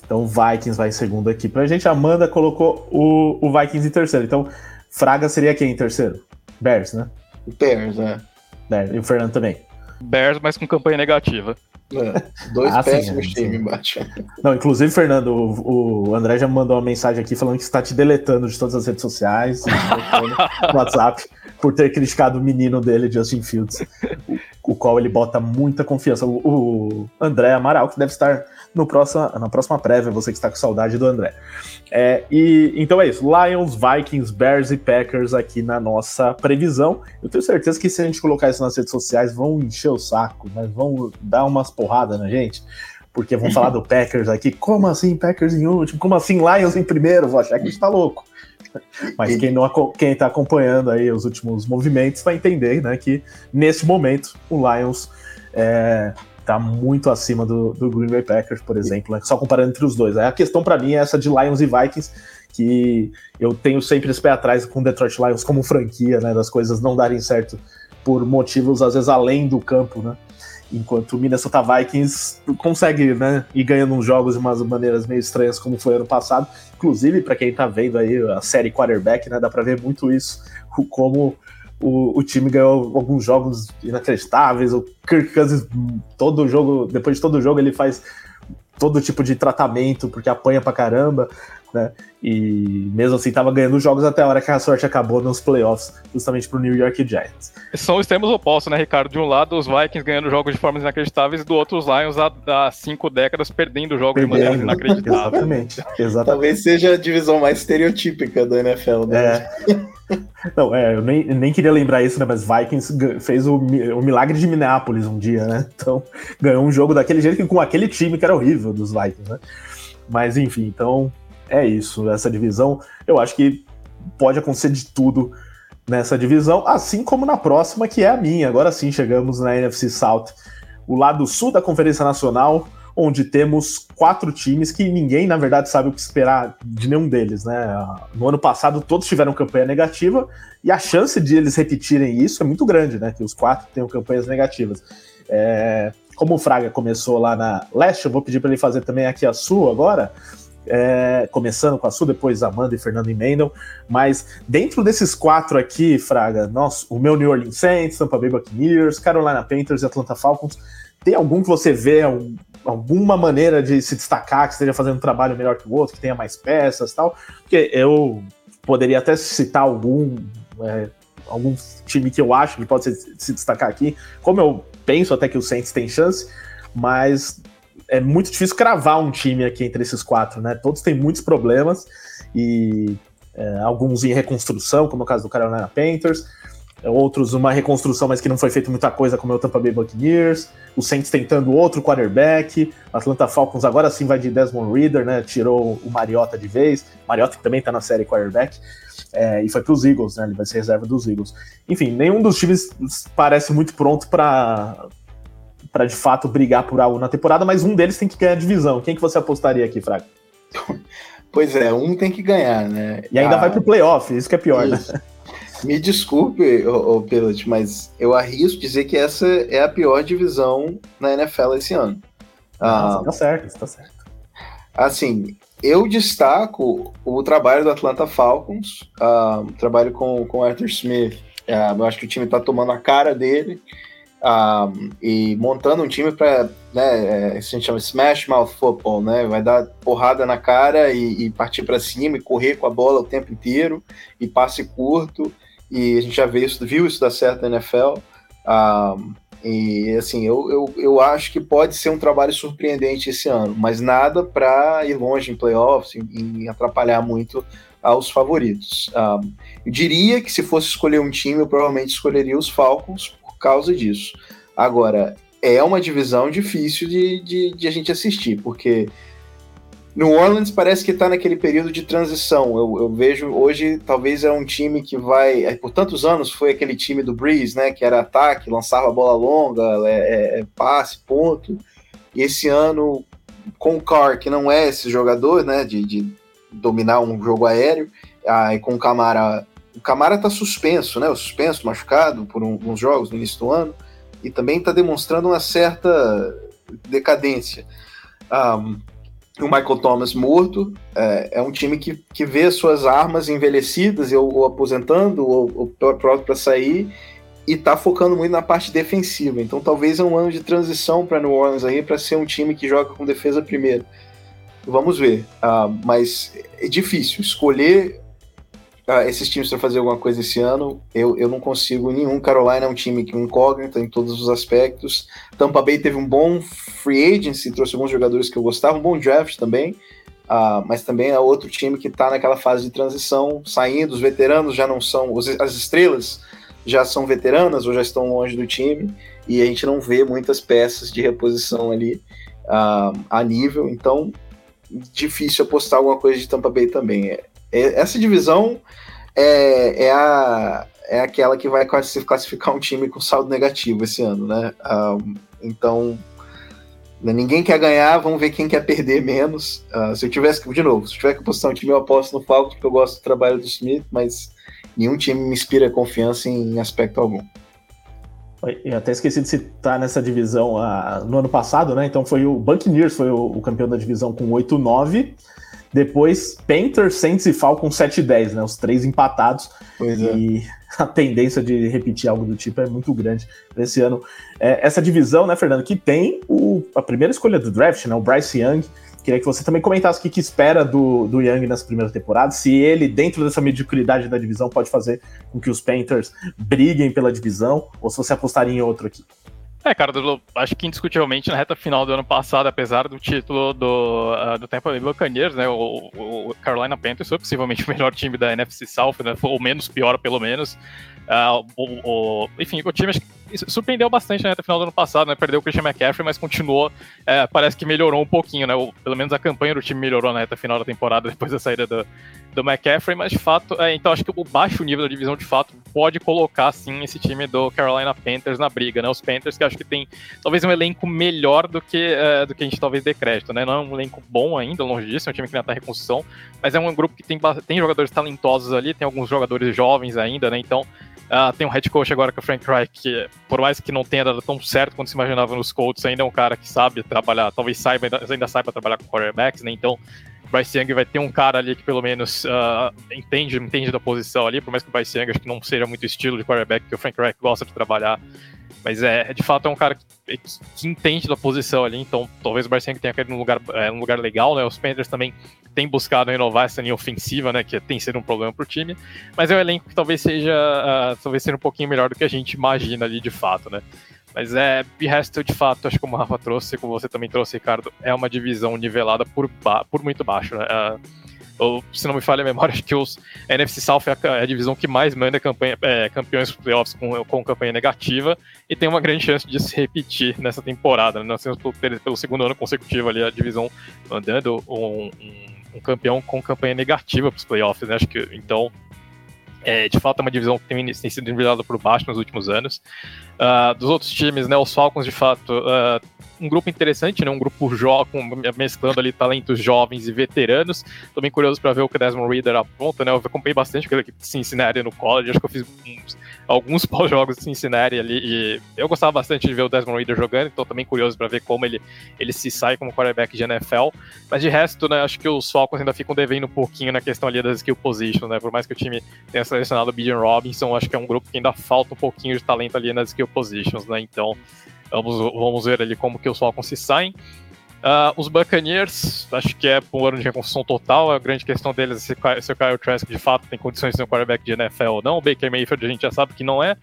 Então, Vikings vai em segundo aqui pra gente. A Amanda colocou o, o Vikings em terceiro. Então, Fraga seria quem em terceiro? Bears, né? Bears, né? É, e o Fernando também. Bears, mas com campanha negativa. É, dois ah, péssimos sim, times embaixo. Não, inclusive, Fernando, o, o, André já mandou uma mensagem aqui falando que está te deletando de todas as redes sociais, no WhatsApp, por ter criticado o menino dele, Justin Fields, o, o qual ele bota muita confiança. O, o André Amaral, que deve estar no próximo, na próxima prévia, você que está com saudade do André. É, e então é isso: Lions, Vikings, Bears e Packers aqui na nossa previsão. Eu tenho certeza que se a gente colocar isso nas redes sociais, vão encher o saco, né? vão dar umas porradas na gente. Porque vão falar do Packers aqui. Como assim Packers em último? Como assim Lions em primeiro? Vou achar que a gente tá louco. Mas quem, não, quem tá acompanhando aí os últimos movimentos vai entender né, que nesse momento o Lions é, tá muito acima do, do Green Bay Packers, por exemplo, né? só comparando entre os dois. A questão para mim é essa de Lions e Vikings, que eu tenho sempre esse pé atrás com o Detroit Lions como franquia, né, das coisas não darem certo por motivos às vezes além do campo, né? Enquanto o Minnesota Vikings consegue, né, ir ganhando uns jogos de umas maneiras meio estranhas como foi ano passado. Inclusive, para quem tá vendo aí a série quarterback, né, dá para ver muito isso, como o, o time ganhou alguns jogos inacreditáveis. O Kirk Cousins, todo jogo, depois de todo jogo, ele faz todo tipo de tratamento, porque apanha pra caramba, né? E mesmo assim tava ganhando jogos até a hora que a sorte acabou nos playoffs, justamente pro New York Giants. São extremos opostos, né, Ricardo? De um lado, os Vikings ganhando jogos de formas inacreditáveis, do outro, os Lions há, há cinco décadas perdendo jogos perdendo. de maneira inacreditável. Exatamente. Exatamente. Talvez seja a divisão mais estereotípica do NFL, né? É. Não, é, eu nem, nem queria lembrar isso, né? Mas Vikings fez o, o milagre de Minneapolis um dia, né? Então, ganhou um jogo daquele jeito com aquele time que era horrível dos Vikings, né? Mas enfim, então é isso. Essa divisão, eu acho que pode acontecer de tudo nessa divisão, assim como na próxima, que é a minha. Agora sim chegamos na NFC South, o lado sul da Conferência Nacional onde temos quatro times que ninguém, na verdade, sabe o que esperar de nenhum deles, né? No ano passado, todos tiveram campanha negativa e a chance de eles repetirem isso é muito grande, né? Que os quatro tenham campanhas negativas. É... Como o Fraga começou lá na leste, eu vou pedir para ele fazer também aqui a sul agora. É, começando com a Sul, depois Amanda e Fernando emendam, mas dentro desses quatro aqui, Fraga, nossa, o meu New Orleans Saints, Tampa Bay Buccaneers, Carolina Panthers e Atlanta Falcons, tem algum que você vê alguma maneira de se destacar, que esteja fazendo um trabalho melhor que o outro, que tenha mais peças tal? Porque eu poderia até citar algum, é, algum time que eu acho que pode se, se destacar aqui, como eu penso até que o Saints tem chance, mas é muito difícil cravar um time aqui entre esses quatro, né? Todos têm muitos problemas e é, alguns em reconstrução, como é o caso do Carolina Panthers, outros uma reconstrução, mas que não foi feito muita coisa, como é o Tampa Bay Buccaneers, o Saints tentando outro quarterback, Atlanta Falcons agora sim vai de Desmond Reader, né, tirou o Mariota de vez, Mariota que também tá na série quarterback, é, e foi para os Eagles, né, ele vai ser reserva dos Eagles. Enfim, nenhum dos times parece muito pronto para para de fato brigar por algo na temporada, mas um deles tem que ganhar a divisão. Quem que você apostaria aqui, Fraga? Pois é, um tem que ganhar, né? E ainda ah, vai pro playoff, isso que é pior, né? isso. né? Me desculpe, ô, Pelot, mas eu arrisco dizer que essa é a pior divisão na NFL esse ano. Ah, tá certo, tá certo. Assim, eu destaco o trabalho do Atlanta Falcons, o trabalho com o Arthur Smith. Uh, eu acho que o time está tomando a cara dele uh, e montando um time para, né, é, a gente chama Smash Mouth Football, né? Vai dar porrada na cara e, e partir para cima e correr com a bola o tempo inteiro e passe curto e a gente já viu isso, viu isso dar certo na NFL. Um, e assim, eu, eu, eu acho que pode ser um trabalho surpreendente esse ano, mas nada para ir longe em playoffs e, atrapalhar muito aos favoritos. Um, eu diria que se fosse escolher um time, eu provavelmente escolheria os Falcons causa disso. Agora, é uma divisão difícil de, de, de a gente assistir, porque New Orleans parece que está naquele período de transição. Eu, eu, vejo hoje, talvez é um time que vai. É, por tantos anos foi aquele time do Breeze, né? Que era ataque, lançava bola longa, é, é, é, passe, ponto. E esse ano, com o Carr, que não é esse jogador, né? De, de dominar um jogo aéreo, ah, e com o Camara. O Camara está suspenso, né? O suspenso, machucado por um, uns jogos no início do ano, e também está demonstrando uma certa decadência. Um, o Michael Thomas morto. É, é, um time que, que vê suas armas envelhecidas ou, ou aposentando ou, ou para sair e tá focando muito na parte defensiva. Então talvez é um ano de transição para New Orleans aí para ser um time que joga com defesa primeiro. Vamos ver. Uh, mas é difícil escolher uh, esses times para fazer alguma coisa esse ano. Eu, eu não consigo nenhum. Carolina é um time que incógnita em todos os aspectos. Tampa Bay teve um bom free agency, trouxe alguns jogadores que eu gostava, um bom draft também. Uh, mas também é outro time que está naquela fase de transição, saindo, os veteranos já não são, as estrelas já são veteranas ou já estão longe do time, e a gente não vê muitas peças de reposição ali uh, a nível, então difícil apostar alguma coisa de Tampa Bay também. É, é, essa divisão é, é, a, é aquela que vai classificar um time com saldo negativo esse ano, né? Uh, então né, ninguém quer ganhar, vamos ver quem quer perder menos. Uh, se eu tivesse de novo, se eu tiver que apostar um time, eu aposto no Falcons, porque eu gosto do trabalho do Smith, mas nenhum time me inspira confiança em aspecto algum. Eu até esqueci de citar nessa divisão uh, no ano passado, né? Então foi o Buccaneers, foi o, o campeão da divisão com 8-9. Depois, Panthers, Saints e Falcons 7-10, né? Os três empatados. Pois é. E a tendência de repetir algo do tipo é muito grande esse ano. É, essa divisão, né, Fernando, que tem o, a primeira escolha do draft, né? O Bryce Young. Queria que você também comentasse o que, que espera do, do Young nessa primeira temporada, se ele, dentro dessa mediocridade da divisão, pode fazer com que os Panthers briguem pela divisão, ou se você apostaria em outro aqui. É, cara, acho que indiscutivelmente na reta final do ano passado, apesar do título do, uh, do Tampa Bay Buccaneers, né, o, o, Carolina Panthers foi possivelmente o melhor time da NFC South, né, ou menos pior pelo menos. Uh, o, o, enfim, o time surpreendeu bastante na reta final do ano passado, né? Perdeu o Christian McCaffrey, mas continuou. É, parece que melhorou um pouquinho, né? O, pelo menos a campanha do time melhorou na reta final da temporada depois da saída do, do McCaffrey, mas de fato, é, então acho que o baixo nível da divisão de fato pode colocar sim esse time do Carolina Panthers na briga, né? Os Panthers que acho que tem talvez um elenco melhor do que, é, do que a gente talvez dê crédito, né? Não é um elenco bom ainda, longe disso, é um time que ainda está em reconstrução, mas é um grupo que tem, tem jogadores talentosos ali, tem alguns jogadores jovens ainda, né? Então Uh, tem um head coach agora que é o Frank Reich, que por mais que não tenha dado tão certo quanto se imaginava nos Colts, ainda é um cara que sabe trabalhar, talvez saiba, ainda, ainda saiba trabalhar com quarterbacks, né? Então, Bryce Young vai ter um cara ali que pelo menos uh, entende, entende da posição ali, por mais que o Bryce Young acho que não seja muito estilo de quarterback que o Frank Reich gosta de trabalhar. Mas é, de fato é um cara que, que entende da posição ali, então talvez o Bryce Young tenha caído num lugar, é, num lugar legal, né? Os Panthers também tem buscado renovar essa linha ofensiva, né, que tem sido um problema para o time, mas é um elenco que talvez seja, uh, talvez seja um pouquinho melhor do que a gente imagina ali de fato, né. Mas é, de resto, de fato, acho que como o Rafa trouxe, como você também trouxe, Ricardo, é uma divisão nivelada por, por muito baixo, né. Uh, ou, se não me falha a memória, acho que os, a NFC South é a, é a divisão que mais manda campanha, é, campeões playoffs com, com campanha negativa e tem uma grande chance de se repetir nessa temporada. Né? Nós temos pelo, pelo segundo ano consecutivo ali a divisão mandando um, um um campeão com campanha negativa para os playoffs, né? Acho que então é, de fato é uma divisão que tem, tem sido nivelada por baixo nos últimos anos. Uh, dos outros times, né, os Falcons, de fato, uh, um grupo interessante, né, um grupo jovem, mesclando ali talentos jovens e veteranos. Tô bem curioso para ver o que o Desmond Reader apronta, né, eu acompanhei bastante aquele equipe de Cincinnati no college, acho que eu fiz uns, alguns pós-jogos de Cincinnati ali, e eu gostava bastante de ver o Desmond Reader jogando, então também curioso para ver como ele, ele se sai como quarterback de NFL. Mas de resto, né, acho que os Falcons ainda ficam devendo um pouquinho na questão ali das skill positions, né, por mais que o time tenha selecionado o Bijan Robinson, acho que é um grupo que ainda falta um pouquinho de talento ali nas skill positions, né? Então, vamos, vamos ver ali como que os Falcons se saem. Uh, os Buccaneers, acho que é um ano de reconstrução total. A grande questão deles é se, se o Kyle Trask de fato tem condições de ser um quarterback de NFL ou não. O Baker Mayfield a gente já sabe que não é.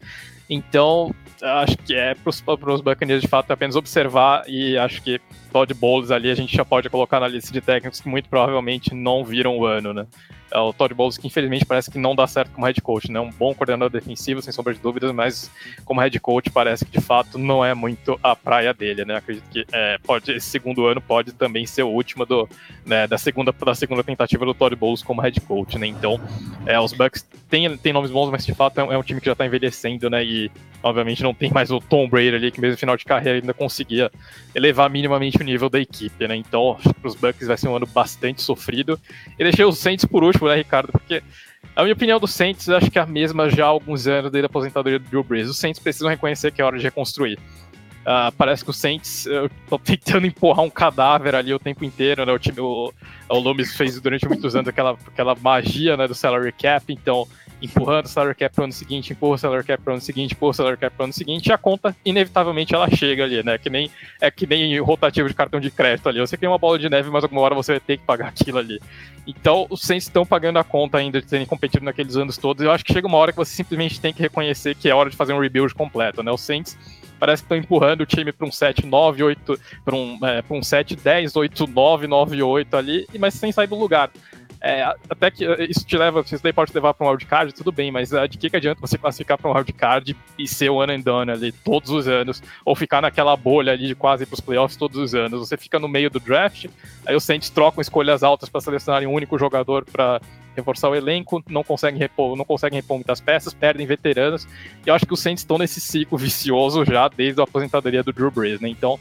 Então, acho que é para os Buccaneers de fato apenas observar e acho que Todd Bowles ali a gente já pode colocar na lista de técnicos que muito provavelmente não viram o ano, né? É o Todd Bowles, que infelizmente parece que não dá certo como head coach, né? Um bom coordenador defensivo, sem sombra de dúvidas, mas como head coach parece que de fato não é muito a praia dele, né? Acredito que é, pode, esse segundo ano pode também ser o último do, né, da, segunda, da segunda tentativa do Todd Bowles como head coach, né? Então, é, os Bucks têm, têm nomes bons, mas de fato é, é um time que já está envelhecendo, né? E obviamente não tem mais o Tom Brady ali, que mesmo no final de carreira ainda conseguia elevar minimamente o nível da equipe, né? Então, acho que para os Bucks vai ser um ano bastante sofrido. E deixei os Saints por último, né, Ricardo? Porque a minha opinião do Saints acho que é a mesma já há alguns anos desde a aposentadoria do Drew Brees. Os Saints precisam reconhecer que é hora de reconstruir. Uh, parece que o Saints uh, tá tentando empurrar um cadáver ali o tempo inteiro, né? O time, o, o fez durante muitos anos aquela, aquela magia né, do salary cap, então empurrando o salary cap para o ano seguinte, empurra o salary cap para o ano seguinte, empurra o salary cap para o ano seguinte, e a conta, inevitavelmente, ela chega ali, né? Que nem, é que nem rotativo de cartão de crédito ali. Você cria uma bola de neve, mas alguma hora você vai ter que pagar aquilo ali. Então, os Saints estão pagando a conta ainda de terem competido naqueles anos todos, eu acho que chega uma hora que você simplesmente tem que reconhecer que é hora de fazer um rebuild completo, né? Os Saints parece que estão empurrando o time para um 7, 9, 8, para um, é, um 7, 10, 8, 9, 9, 8 ali, mas sem sair do lugar. É, até que eh, isso te leva, isso daí pode te levar para um wildcard, tudo bem, mas uh, de que, que adianta você classificar para um wildcard e ser one and done ali todos os anos, ou ficar naquela bolha ali de quase para os playoffs todos os anos? Você fica no meio do draft, aí os Saints trocam escolhas altas para selecionarem um único jogador para reforçar o elenco, não conseguem repor, não conseguem repor muitas peças, perdem veteranos, e eu acho que os Saints estão nesse ciclo vicioso já desde a aposentadoria do Drew Brees, né? Então,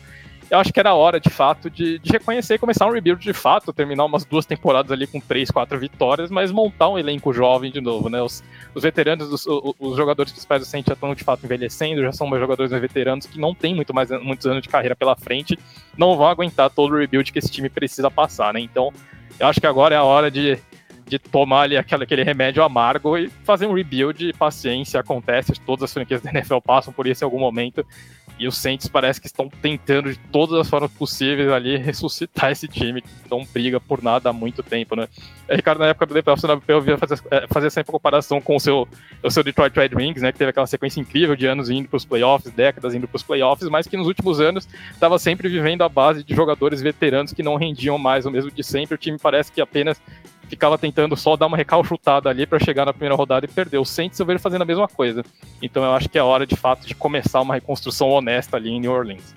eu acho que era hora, de fato, de, de, reconhecer e começar um rebuild de fato, terminar umas duas temporadas ali com três, quatro vitórias, mas montar um elenco jovem de novo, né? Os, os veteranos, os, os, jogadores principais do Saints já estão de fato envelhecendo, já são mais jogadores veteranos que não têm muito mais, muitos anos de carreira pela frente, não vão aguentar todo o rebuild que esse time precisa passar, né? Então, eu acho que agora é a hora de, de tomar ali aquele, aquele remédio amargo e fazer um rebuild, paciência, acontece, todas as franquias da NFL passam por isso em algum momento, e os Saints parece que estão tentando de todas as formas possíveis ali ressuscitar esse time que não briga por nada há muito tempo, né? É, Ricardo, na época do playoffs, eu via fazer, é, fazer sempre comparação com o seu, o seu Detroit Red Wings, né? Que teve aquela sequência incrível de anos indo para os playoffs, décadas indo para os playoffs, mas que nos últimos anos estava sempre vivendo a base de jogadores veteranos que não rendiam mais o mesmo de sempre. O time parece que apenas ficava tentando só dar uma recalchutada ali para chegar na primeira rodada e perder. O Saints eu vejo fazendo a mesma coisa. Então eu acho que é hora de fato de começar uma reconstrução honesta ali em New Orleans.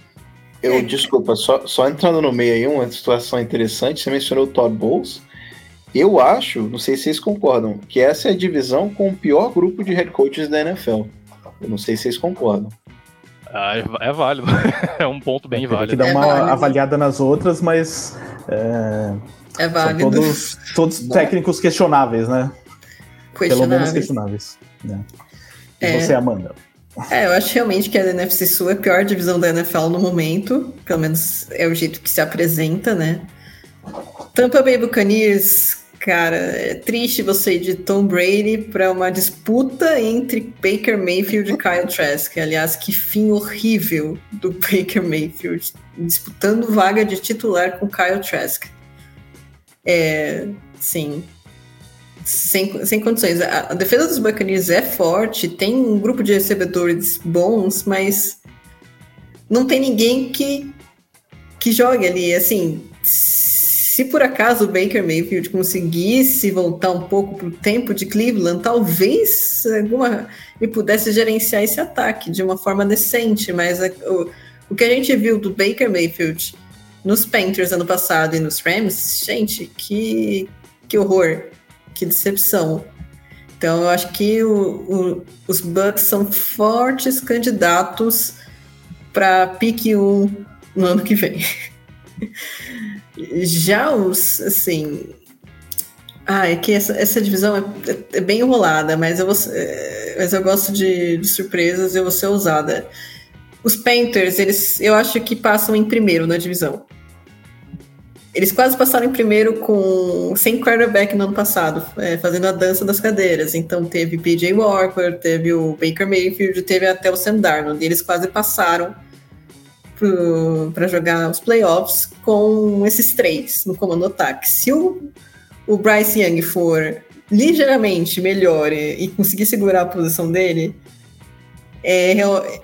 Eu, desculpa, só, só entrando no meio aí, uma situação interessante, você mencionou o Todd Bowles. Eu acho, não sei se vocês concordam, que essa é a divisão com o pior grupo de head coaches da NFL. Eu não sei se vocês concordam. Ah, é, é válido. é um ponto bem válido. Tem que dar uma é avaliada nas outras, mas é, é válido. São todos, todos técnicos questionáveis, né? Questionáveis. Pelo menos questionáveis. Né? E é. você, Amanda? É, eu acho realmente que a NFC Sul é a pior divisão da NFL no momento. Pelo menos é o jeito que se apresenta, né? Tampa Bay Buccaneers, cara, é triste você ir de Tom Brady para uma disputa entre Baker Mayfield e Kyle Trask. Aliás, que fim horrível do Baker Mayfield disputando vaga de titular com Kyle Trask. É, sim, sem, sem condições. A, a, defesa dos Buccaneers é forte, tem um grupo de recebedores bons, mas não tem ninguém que, que jogue ali. Assim, se por acaso o Baker Mayfield conseguisse voltar um pouco para o tempo de Cleveland, talvez alguma me pudesse gerenciar esse ataque de uma forma decente, mas a, o, o que a gente viu do Baker Mayfield nos Panthers ano passado e nos Rams, gente, que, que horror, que decepção. Então eu acho que o, o, os Bucks são fortes candidatos para pique 1 no ano que vem. Já os, assim. Ah, é que essa, essa divisão é, é, bem enrolada, mas eu, vou, é, mas eu gosto de, de surpresas e eu vou ser ousada. Os Panthers, eles, eu acho que passam em primeiro na divisão. Eles quase passaram em primeiro com sem quarterback no ano passado, é, fazendo a dança das cadeiras. Então teve PJ Walker, teve o Baker Mayfield, teve até o Sam Darnold. E eles quase passaram para jogar os playoffs com esses três no comando ataque. Se o, o Bryce Young for ligeiramente melhor e, e conseguir segurar a posição dele, é,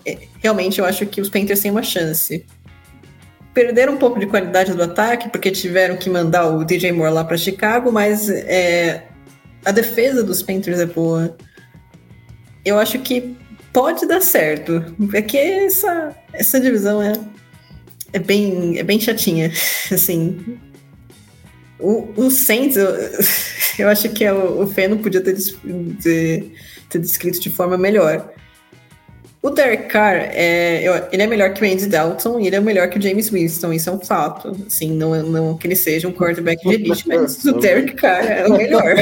é, realmente eu acho que os Panthers têm uma chance perderam um pouco de qualidade do ataque, porque tiveram que mandar o DJ Moore lá para Chicago, mas é, a defesa dos Panthers é boa. Eu acho que pode dar certo. É que essa, essa divisão é, é, bem, é bem chatinha. Assim, o, o Saints, eu, eu acho que é o, o Fê não podia ter, ter, ter descrito de forma melhor. O Derek Carr, é, ele é melhor que o Andy Dalton e ele é melhor que o James Winston, isso é um fato. Assim, não, não que ele seja um quarterback de elite, mas o Derek Carr é o melhor.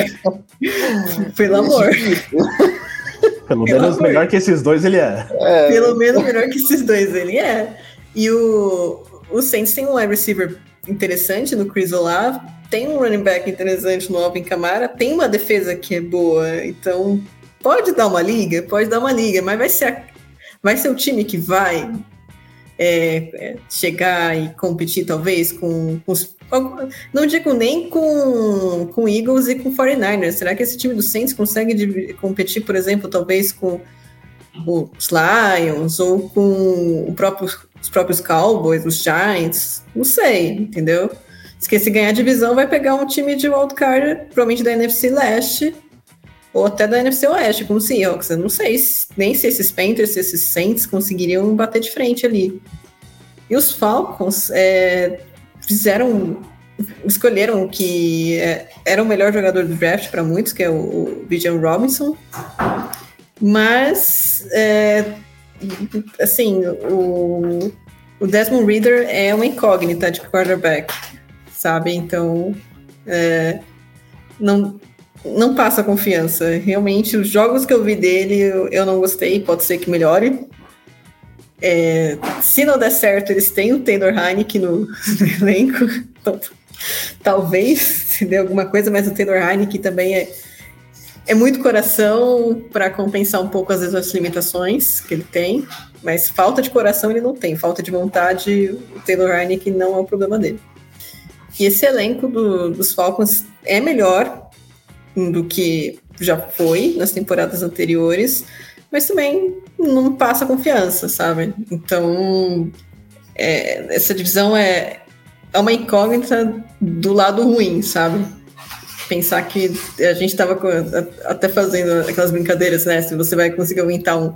Pelo amor. Pelo menos amor. melhor que esses dois ele é. é. Pelo menos melhor que esses dois ele é. E o, o Saints tem um wide receiver interessante no Chris Olave, tem um running back interessante no Alvin Kamara, tem uma defesa que é boa, então pode dar uma liga, pode dar uma liga, mas vai ser, a, vai ser o time que vai é, é, chegar e competir, talvez, com, com os. Não digo nem com, com Eagles e com 49ers. Será que esse time do Saints consegue competir, por exemplo, talvez com os Lions ou com próprio, os próprios Cowboys, os Giants? Não sei, entendeu? Se ganhar a divisão, vai pegar um time de wildcard, provavelmente da NFC Leste, ou até da NFC Oeste, como o Seahawks. Eu não sei nem se esses Panthers, se esses Saints conseguiriam bater de frente ali. E os Falcons é, fizeram, escolheram que é, era o melhor jogador do draft para muitos, que é o, o Bijan Robinson. Mas, é, assim, o, o Desmond Reader é uma incógnita de quarterback, sabe? Então, é, não, não passa confiança. Realmente, os jogos que eu vi dele, eu, não gostei, pode ser que melhore. É, se não der certo, eles têm o Taylor Heineken no, no elenco. Então, talvez se dê alguma coisa, mas o Taylor Heineken também é, é muito coração para compensar um pouco, às vezes, as limitações que ele tem. Mas falta de coração ele não tem. Falta de vontade, o Taylor Heineken não é o problema dele. E esse elenco do, dos Falcons é melhor do que já foi nas temporadas anteriores, mas também não passa confiança, sabe? Então, é, essa divisão é, é uma incógnita do lado ruim, sabe? Pensar que a gente estava até fazendo aquelas brincadeiras, né? Se você vai conseguir aumentar um,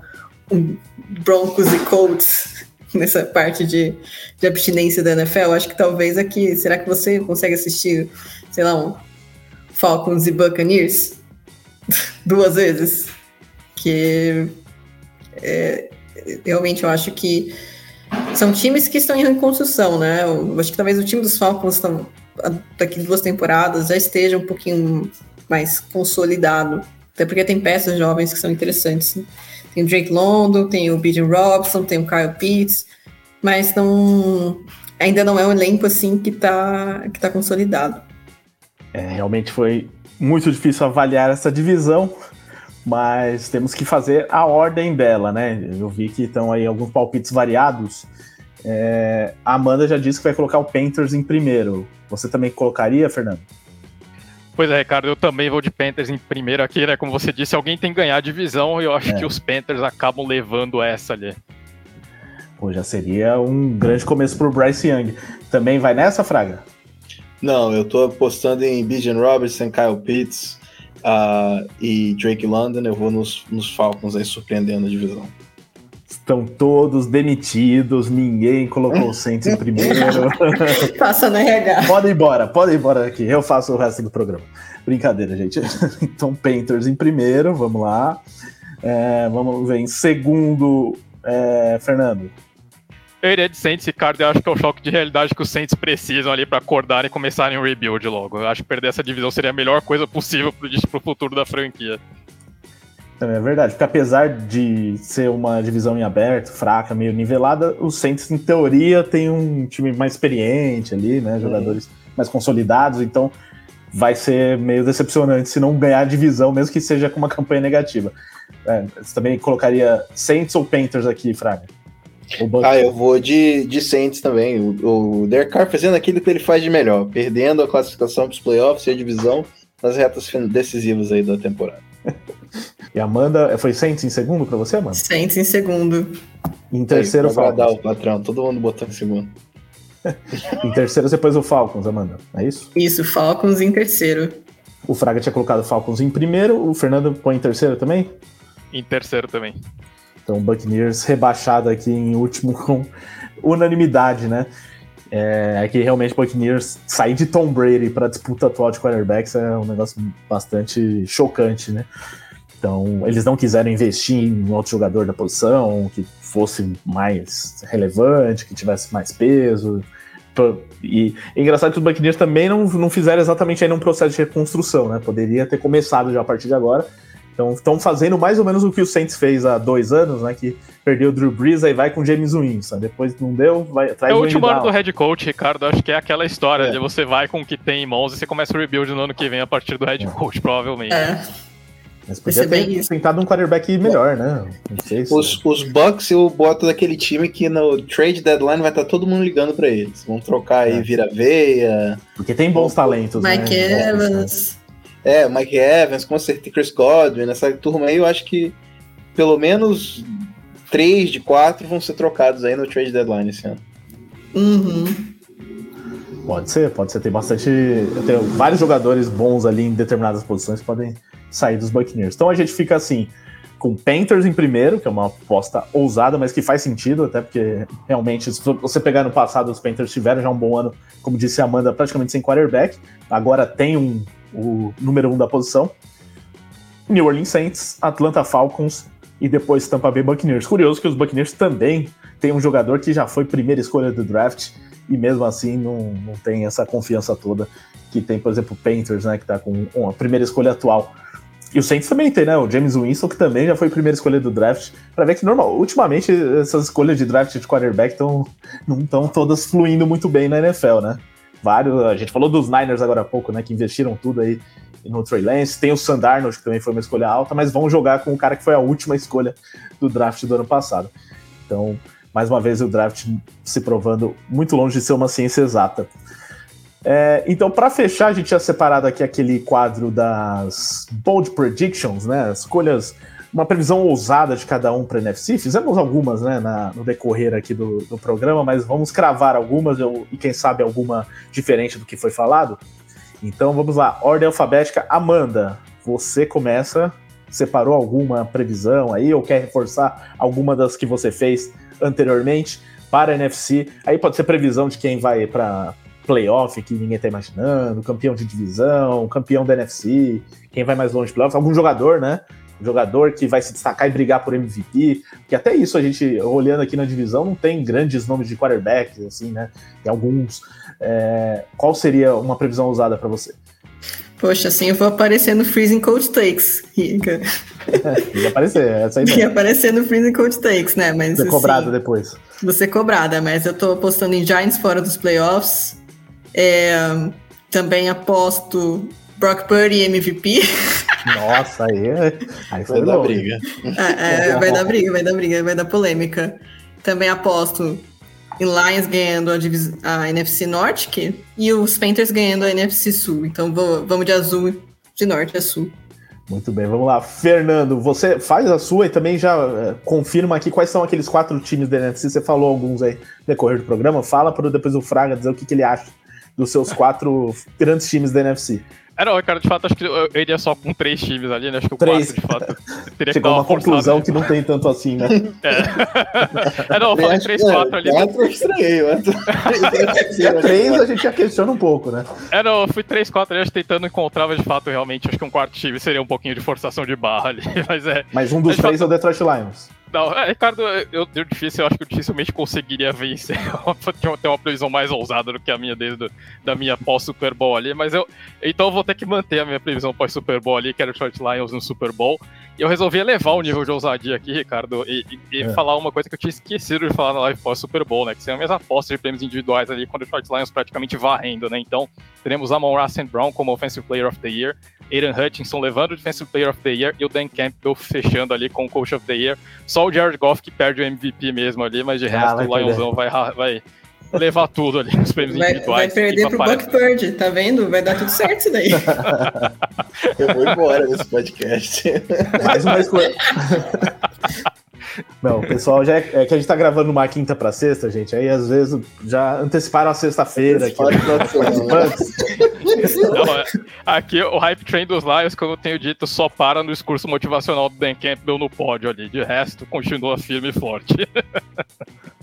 um Broncos e Colts nessa parte de, de abstinência da NFL, acho que talvez aqui, será que você consegue assistir, sei lá, um Falcons e Buccaneers duas vezes. Que é, realmente eu acho que são times que estão em construção, né? Eu acho que talvez o time dos Falcons estão, daqui duas temporadas já esteja um pouquinho mais consolidado. Até porque tem peças jovens que são interessantes. Tem o Drake London, tem o B.J. Robson, tem o Kyle Pitts, mas não, ainda não é um elenco assim que está que tá consolidado. É, realmente foi muito difícil avaliar essa divisão, mas temos que fazer a ordem dela, né? Eu vi que estão aí alguns palpites variados. É, a Amanda já disse que vai colocar o Panthers em primeiro. Você também colocaria, Fernando? Pois é, Ricardo, eu também vou de Panthers em primeiro aqui, né? Como você disse, alguém tem que ganhar a divisão e eu acho é. que os Panthers acabam levando essa ali. Pô, já seria um grande começo pro Bryce Young. Também vai nessa, Fraga? Não, eu tô apostando em Bijan Robertson, Kyle Pitts uh, e Drake London. Eu vou nos, nos Falcons aí surpreendendo a divisão. Estão todos demitidos, ninguém colocou o Saints em primeiro. Passa na RH. Pode ir embora, pode ir embora aqui, eu faço o resto do programa. Brincadeira, gente. Então, Panthers em primeiro, vamos lá. É, vamos ver, em segundo, é, Fernando. De Saints, Ricardo, eu acho que é o choque de realidade que os Saints precisam ali para acordar e começarem um rebuild logo. Eu acho que perder essa divisão seria a melhor coisa possível pro, pro futuro da franquia. É verdade, porque apesar de ser uma divisão em aberto, fraca, meio nivelada, os Saints, em teoria, tem um time mais experiente ali, né? Jogadores mais consolidados, então vai ser meio decepcionante se não ganhar a divisão, mesmo que seja com uma campanha negativa. É, você também colocaria Saints ou Panthers aqui, Fraga? Ah, eu vou de, de Saints também. O, o Derek Carr fazendo aquilo que ele faz de melhor, perdendo a classificação para os playoffs e a divisão nas retas decisivas aí da temporada. e Amanda, foi Saints em segundo para você, Amanda? Saints em segundo. Em terceiro, aí, Falcons. o patrão, todo mundo botou em segundo. em terceiro, depois o Falcons, Amanda, é isso? Isso, Falcons em terceiro. O Fraga tinha colocado Falcons em primeiro, o Fernando põe em terceiro também? Em terceiro também. Então, Buccaneers rebaixado aqui em último com unanimidade, né? É, é que realmente Buccaneers sair de Tom Brady para disputa atual de quarterbacks é um negócio bastante chocante, né? Então, eles não quiseram investir em outro jogador da posição que fosse mais relevante, que tivesse mais peso. E é engraçado que os Buccaneers também não, não fizeram exatamente aí num processo de reconstrução, né? Poderia ter começado já a partir de agora, então estão fazendo mais ou menos o que o Saints fez há dois anos, né? Que perdeu o Drew Brees, aí vai com James Winston. Depois não deu, vai atrás É o último ano do head coach, Ricardo. Acho que é aquela história é. de você vai com o que tem em mãos e você começa o rebuild no ano que vem a partir do head é. coach, provavelmente. É. Mas podia ter tentado um quarterback melhor, né? Não sei se... os, os Bucks eu boto daquele time que no trade deadline vai estar tá todo mundo ligando para eles. Vão trocar aí é. vira-veia. Porque tem bons talentos. Mike né? Evans. É, Mike Evans, com certeza, Chris Godwin, essa turma aí eu acho que pelo menos três de quatro vão ser trocados aí no trade deadline esse ano. Uhum. Pode ser, pode ser. Tem bastante. Eu tenho vários jogadores bons ali em determinadas posições que podem sair dos Buccaneers. Então a gente fica assim, com Panthers em primeiro, que é uma aposta ousada, mas que faz sentido, até porque realmente, se você pegar no passado, os Panthers tiveram já um bom ano, como disse a Amanda, praticamente sem quarterback. Agora tem um, o número um da posição. New Orleans Saints, Atlanta Falcons e depois Tampa Bay Buccaneers. Curioso que os Buccaneers também têm um jogador que já foi primeira escolha do draft e mesmo assim não, não tem essa confiança toda que tem, por exemplo, o Panthers, né, que está com a primeira escolha atual. E o Saints também tem, né? O James Winston, que também já foi primeira escolha do draft. Para ver que, normal, ultimamente, essas escolhas de draft de quarterback estão não estão todas fluindo muito bem na NFL, né? Vários, a gente falou dos Niners agora há pouco, né? Que investiram tudo aí no Trey Lance. Tem o Sandarnold, que também foi uma escolha alta, mas vão jogar com o cara que foi a última escolha do draft do ano passado. Então, mais uma vez o draft se provando muito longe de ser uma ciência exata. É, então, para fechar, a gente tinha separado aqui aquele quadro das Bold Predictions, né? Escolhas, uma previsão ousada de cada um para NFC. Fizemos algumas né, na, no decorrer aqui do, do, programa, mas vamos cravar algumas e quem sabe alguma diferente do que foi falado. Então vamos lá, ordem alfabética. Amanda, você começa. Separou alguma previsão aí ou quer reforçar alguma das que você fez anteriormente para a NFC. Aí pode ser previsão de quem vai para playoff que ninguém está imaginando, campeão de divisão, campeão da NFC, quem vai mais longe de playoffs, algum jogador, né? Jogador que vai se destacar e brigar por MVP, que até isso a gente, olhando aqui na divisão, não tem grandes nomes de quarterbacks, assim, né? Tem alguns. É... Qual seria uma previsão usada para você? Poxa, assim eu vou aparecer no Freezing Cold Takes, Rica. Ia aparecer, essa aí. Ia aparecer no Freezing Cold Takes, né? Mas, Ser assim, cobrada depois. Você cobrada, mas eu tô apostando em Giants fora dos playoffs. É, também aposto Brock Purdy MVP. Nossa, aí, aí foi vai dar briga. É, é, vai dar briga, vai dar briga, vai dar polêmica. Também aposto em Lions ganhando a, a, NFC Norte que, e os Panthers ganhando a NFC Sul. Então vou, vamos de azul de norte a sul. Muito bem, vamos lá. Fernando, você faz a sua e também já é, confirma aqui quais são aqueles quatro times da NFC. Você falou alguns aí no decorrer do programa. Fala para depois o Fraga dizer o que, que ele acha dos seus quatro grandes times da NFC. É, não, cara, de fato, acho que eu iria só com três times ali, né? Acho que o três. quatro, de fato, teria Chegou que uma, uma conclusão que não tem tanto assim, né? É, é não, eu falei três, quatro ali. Quatro eu estranhei, Se é três, a gente já questiona um pouco, né? É, não, eu fui três, quatro ali, tentando encontrar, mas de fato, realmente, acho que um quarto time seria um pouquinho de forçação de barra ali, mas é... Mas um dos três fato... é o Detroit Lions. Não, é, Ricardo, eu, eu, difícil, eu acho que eu dificilmente conseguiria vencer. ter uma previsão mais ousada do que a minha desde da minha pós-Super Bowl ali, mas eu. Então eu vou ter que manter a minha previsão pós-Super Bowl ali, que era o Short Lions no Super Bowl. E eu resolvi elevar o nível de ousadia aqui, Ricardo, e, e, é. falar uma coisa que eu tinha esquecido de falar na live pós-Super Bowl, né? Que são as minhas apostas de prêmios individuais ali, quando o Short Lions praticamente varrendo, né? Então, teremos Amon Russell Brown como Offensive Player of the Year, Aiden Hutchinson levando o Defensive Player of the Year e o Dan Campbell fechando ali com o Coach of the Year. Só o Jared Goff que perde o MVP mesmo ali, mas de ah, resto o Lionzão vai, vai levar tudo ali nos prêmios vai, individuais. Vai perder pro Buck Purdy, tá vendo? Vai dar tudo certo isso daí. Eu vou embora desse podcast. Mais uma escolha. Não, o pessoal já é, é, que a gente tá gravando uma quinta pra sexta, gente. Aí às vezes já anteciparam a sexta-feira aqui. Não, é, aqui o hype train dos Lions, como eu tenho dito, só para no discurso motivacional do Dan Campbell no pódio ali. De resto, continua firme e forte.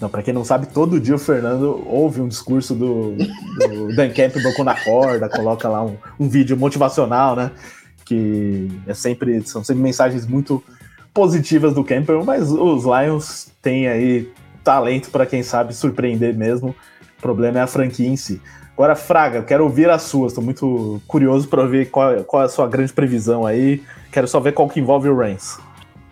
Não, pra quem não sabe, todo dia o Fernando ouve um discurso do, do Dan Campbell quando acorda, coloca lá um, um vídeo motivacional, né? Que é sempre, são sempre mensagens muito positivas do Campbell, mas os Lions têm aí talento para quem sabe surpreender mesmo. O problema é a franquia em si. Agora, Fraga, quero ouvir as suas. Estou muito curioso para ver qual, qual, é a sua grande previsão aí. Quero só ver qual que envolve o Rams.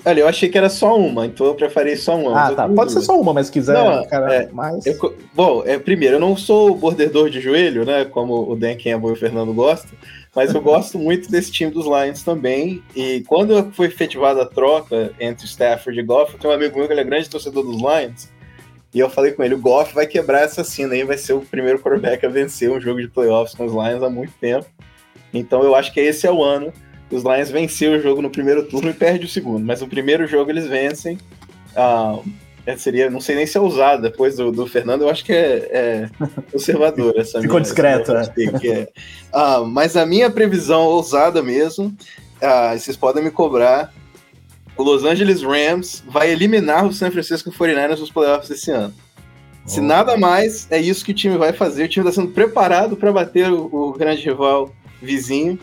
Olha, eu achei que era só uma, então eu preferei só uma. Ah, tá. Pode ser só uma, mas se quiser, não, cara, é, mais. Eu, bom, é, primeiro, eu não sou bordedor de joelho, né? Como o Dan Campbell e o Fernando gostam, mas eu gosto muito desse time dos Lions também. E quando foi efetivada a troca entre Stafford e Goff, eu tenho um amigo meu que ele é grande torcedor dos Lions. E eu falei com ele, o Goff vai quebrar essa cena aí, vai ser o primeiro quarterback a vencer um jogo de playoffs com os Lions há muito tempo. Então eu acho que esse é o ano os Lions venceram o jogo no primeiro turno e perde o segundo, mas no primeiro jogo eles vencem. Ah, é, seria, não sei nem se é usado depois do, do Fernando, eu acho que é, é conservador essa Ficou minha, discreto, essa é. ah, mas a minha previsão ousada mesmo, ah, vocês podem me cobrar, o Los Angeles Rams vai eliminar o San Francisco 49ers nos playoffs esse ano. Se oh. nada mais, é isso que o time vai fazer. O time está sendo preparado para bater o, o grande rival vizinho.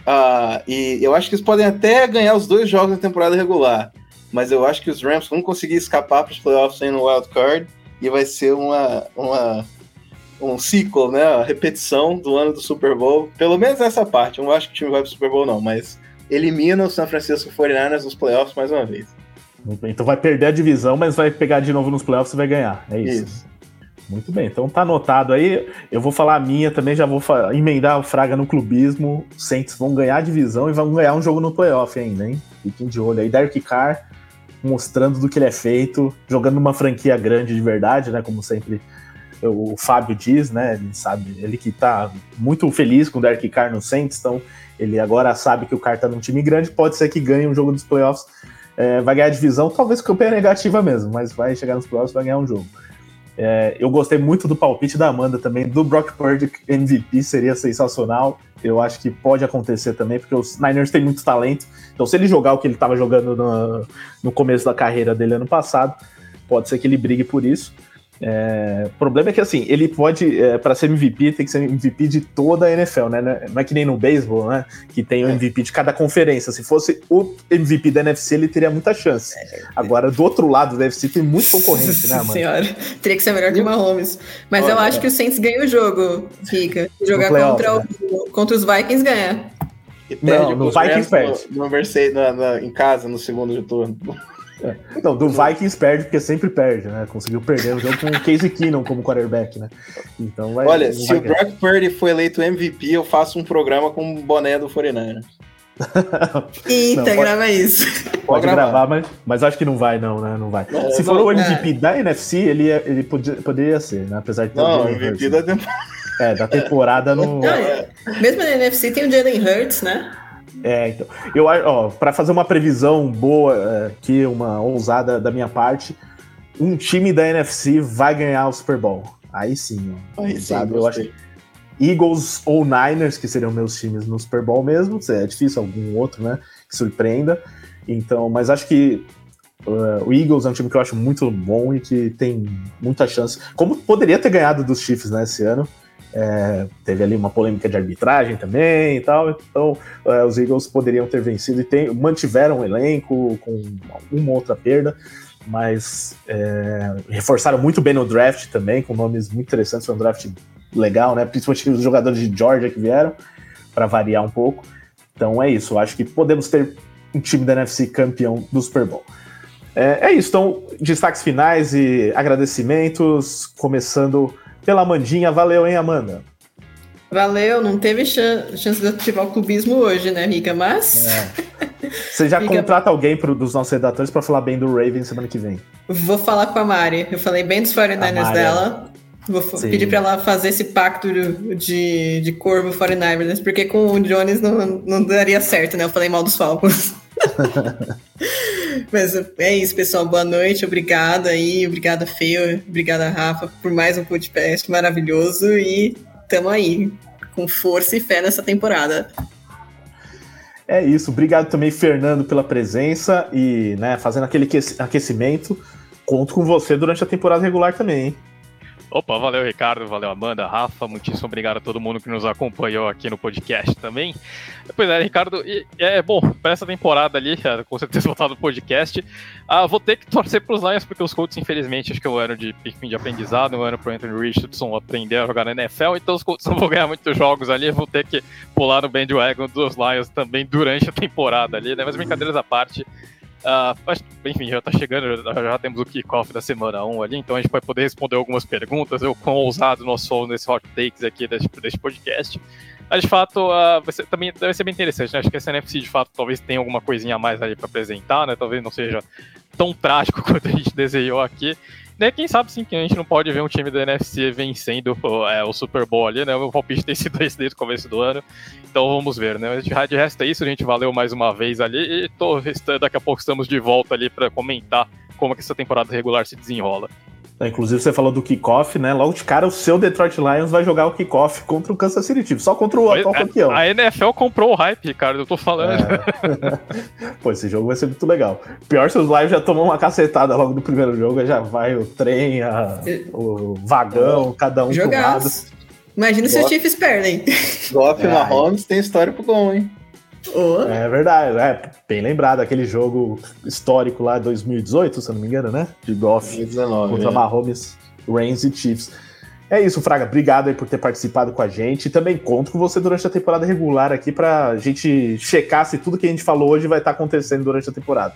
Uh, e eu acho que eles podem até ganhar os dois jogos na temporada regular. Mas eu acho que os Rams vão conseguir escapar para os playoffs aí no wild card e vai ser uma, uma um ciclo, né? A repetição do ano do Super Bowl. Pelo menos nessa parte. Eu não acho que o time vai para o Super Bowl, não, mas elimina o San Francisco 49ers nos playoffs mais uma vez. Então vai perder a divisão, mas vai pegar de novo nos playoffs e vai ganhar. É isso. isso. Muito bem, então tá anotado aí. Eu vou falar a minha também, já vou emendar o Fraga no clubismo. Saints vão ganhar a divisão e vão ganhar um jogo no playoff ainda, hein? Fiquem de olho aí. Derek Carr mostrando do que ele é feito, jogando numa franquia grande de verdade, né? Como sempre o Fábio diz, né? Ele sabe, ele que tá muito feliz com o Derek Carr no Saints, então ele agora sabe que o Carr tá num time grande, pode ser que ganhe um jogo dos playoffs. É, vai ganhar a divisão, talvez campanha negativa mesmo, mas vai chegar nos playoffs vai ganhar um jogo. É, eu gostei muito do palpite da Amanda também, do Brock Purdy MVP seria sensacional. Eu acho que pode acontecer também, porque os Niners têm muito talento. Então, se ele jogar o que ele estava jogando no, no começo da carreira dele ano passado, pode ser que ele brigue por isso. É, o problema é que assim, ele pode, é, para ser MVP, tem que ser MVP de toda a NFL, né? Não é que nem no beisebol, né? Que tem o MVP de cada conferência. Se fosse o MVP da NFC, ele teria muita chance. Agora, do outro lado da NFC tem muito concorrente, né, mano? Senhora, teria que ser melhor que o Mahomes. Mas Olha, eu acho é. que o Saints ganha o jogo, Rica. Jogar contra, né? o, contra os Vikings ganha. Não, no Vikings perde. No, no Mercedes, na, na, em casa, no segundo turno. É. Não, do Vikings perde porque sempre perde, né? Conseguiu perder o jogo com o Casey Keenum como quarterback, né? Então vai, Olha, se o Brock Purdy foi eleito MVP, eu faço um programa com o boné do 49 Eita, não, grava isso. Pode gravar, gravar mas, mas acho que não vai, não, né? Não vai. Não, Se for não, o MVP é. da NFC, ele, ele podia, poderia ser, né? Apesar de ter Não, o MVP da temporada. É, da temporada não. não é. Mesmo na NFC tem o Jalen Hurts, né? É, então. Eu, ó, para fazer uma previsão boa é, aqui, uma ousada da minha parte, um time da NFC vai ganhar o Super Bowl. Aí sim, ó, Aí sabe? Sim, eu acho Eagles ou Niners, que seriam meus times no Super Bowl mesmo. É difícil algum outro, né? Que surpreenda. Então, mas acho que uh, o Eagles é um time que eu acho muito bom e que tem muita chance. Como poderia ter ganhado dos Chiefs né, esse ano. É, teve ali uma polêmica de arbitragem também e tal, então é, os Eagles poderiam ter vencido e tem, mantiveram o elenco com uma outra perda, mas é, reforçaram muito bem no draft também, com nomes muito interessantes, foi um draft legal, né? Principalmente os jogadores de Georgia que vieram, para variar um pouco. Então é isso, eu acho que podemos ter um time da NFC campeão do Super Bowl. É, é isso, então, destaques finais e agradecimentos, começando pela Amandinha. Valeu, hein, Amanda? Valeu, não teve chance de ativar o clubismo hoje, né, Rica? Mas. É. Você já contrata alguém pro, dos nossos redatores para falar bem do Raven semana que vem? Vou falar com a Mari. Eu falei bem dos 49ers dela. Vou Sim. pedir para ela fazer esse pacto de, de corvo 49ers, porque com o Jones não, não daria certo, né? Eu falei mal dos Falcons. Mas é isso, pessoal. Boa noite, obrigada aí, obrigada, Feio, obrigada, Rafa, por mais um podcast maravilhoso e tamo aí, com força e fé nessa temporada. É isso, obrigado também, Fernando, pela presença e né, fazendo aquele aquecimento. Conto com você durante a temporada regular também, hein? Opa, valeu Ricardo, valeu Amanda, Rafa, muitíssimo obrigado a todo mundo que nos acompanhou aqui no podcast também. Pois é, Ricardo, e, é bom, para essa temporada ali, é, com certeza voltado no podcast, ah, vou ter que torcer para os Lions, porque os Colts, infelizmente, acho que é um ano de, enfim, de aprendizado, um ano para Anthony Richardson aprender a jogar na NFL, então os Colts não vão ganhar muitos jogos ali, vou ter que pular no bandwagon dos Lions também durante a temporada ali, né? Mas brincadeiras à parte, Uh, enfim, já tá chegando, já, já temos o kickoff da semana 1 ali, então a gente vai poder responder algumas perguntas. Eu, quão ousado nós somos nesse hot takes aqui desse, desse podcast. Mas de fato, uh, vai ser, também deve ser bem interessante, né? Acho que essa NFC de fato talvez tenha alguma coisinha a mais ali para apresentar, né? Talvez não seja tão trágico quanto a gente desenhou aqui. Né, quem sabe sim que a gente não pode ver um time da NFC vencendo é, o Super Bowl ali, né? O palpite tem sido esse desde o começo do ano. Então vamos ver, né? De resto é isso, a gente valeu mais uma vez ali e tô, daqui a pouco estamos de volta ali para comentar como que essa temporada regular se desenrola. É, inclusive, você falou do kickoff, né? Logo de cara, o seu Detroit Lions vai jogar o kickoff contra o Kansas City Chiefs, só contra o atual campeão. A NFL comprou o hype, cara, eu tô falando. É. Pô, esse jogo vai ser muito legal. Pior se os Lions já tomam uma cacetada logo no primeiro jogo, já vai o trem, a, o vagão, cada um Jogaço. Imagina se os Chiefs perdem. Goff e Mahomes tem história pro gol, hein? Oh. É verdade, é bem lembrado aquele jogo histórico lá 2018, se eu não me engano, né? De Goff 2019, contra é. Mahomes, Reigns e Chiefs. É isso, Fraga. Obrigado aí por ter participado com a gente. E também conto com você durante a temporada regular aqui pra gente checar se tudo que a gente falou hoje vai estar acontecendo durante a temporada.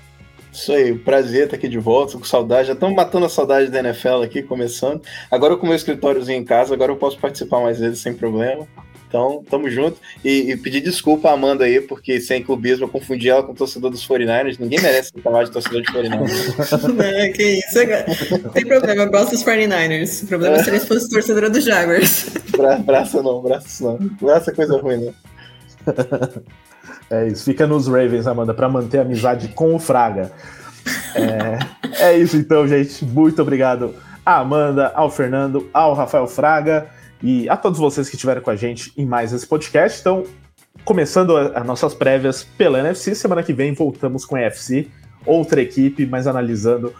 Isso aí, prazer estar aqui de volta, com saudade. Já estamos matando a saudade da NFL aqui, começando. Agora com o meu escritóriozinho em casa, agora eu posso participar mais vezes sem problema. Então, tamo junto. E, e pedir desculpa a Amanda aí, porque sem clubismo eu confundi ela com o torcedor dos 49ers. Ninguém merece chamar de torcedor de 49ers. Não, que isso. Não tem problema, eu gosto dos 49ers. O problema é. seria se fosse torcedora dos Jaguars. Bra braço não, braço não. Braço é coisa ruim, né? É isso. Fica nos Ravens, Amanda, para manter a amizade com o Fraga. É, é isso então, gente. Muito obrigado à Amanda, ao Fernando, ao Rafael Fraga e a todos vocês que estiveram com a gente em mais esse podcast. Então, começando as nossas prévias pela NFC, semana que vem voltamos com a NFC, outra equipe, mas analisando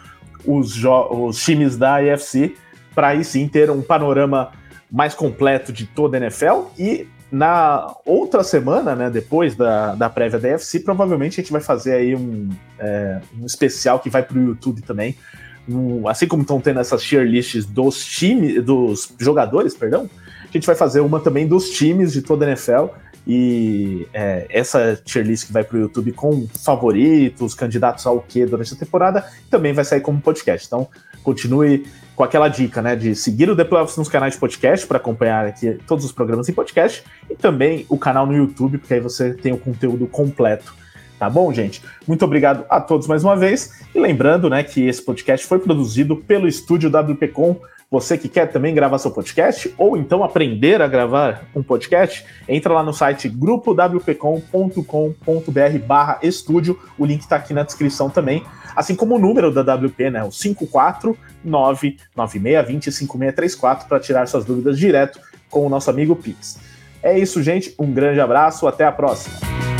os, os times da AFC, para aí sim ter um panorama mais completo de toda a NFL. E na outra semana, né, depois da, da prévia da AFC, provavelmente a gente vai fazer aí um, é, um especial que vai para o YouTube também, assim como estão tendo essas tier lists dos times, dos jogadores, perdão, a gente vai fazer uma também dos times de toda a NFL. E é, essa tier list que vai para o YouTube com favoritos, candidatos ao que durante a temporada, também vai sair como podcast. Então, continue com aquela dica, né, de seguir o The Playoffs nos canais de podcast para acompanhar aqui todos os programas em podcast e também o canal no YouTube, porque aí você tem o conteúdo completo Tá bom, gente? Muito obrigado a todos mais uma vez. E lembrando, né, que esse podcast foi produzido pelo estúdio WPcom. Você que quer também gravar seu podcast ou então aprender a gravar um podcast, entra lá no site grupowpcom.com.br barra estúdio. O link está aqui na descrição também. Assim como o número da WP, né? O 54996205634 para tirar suas dúvidas direto com o nosso amigo Pix. É isso, gente. Um grande abraço. Até a próxima.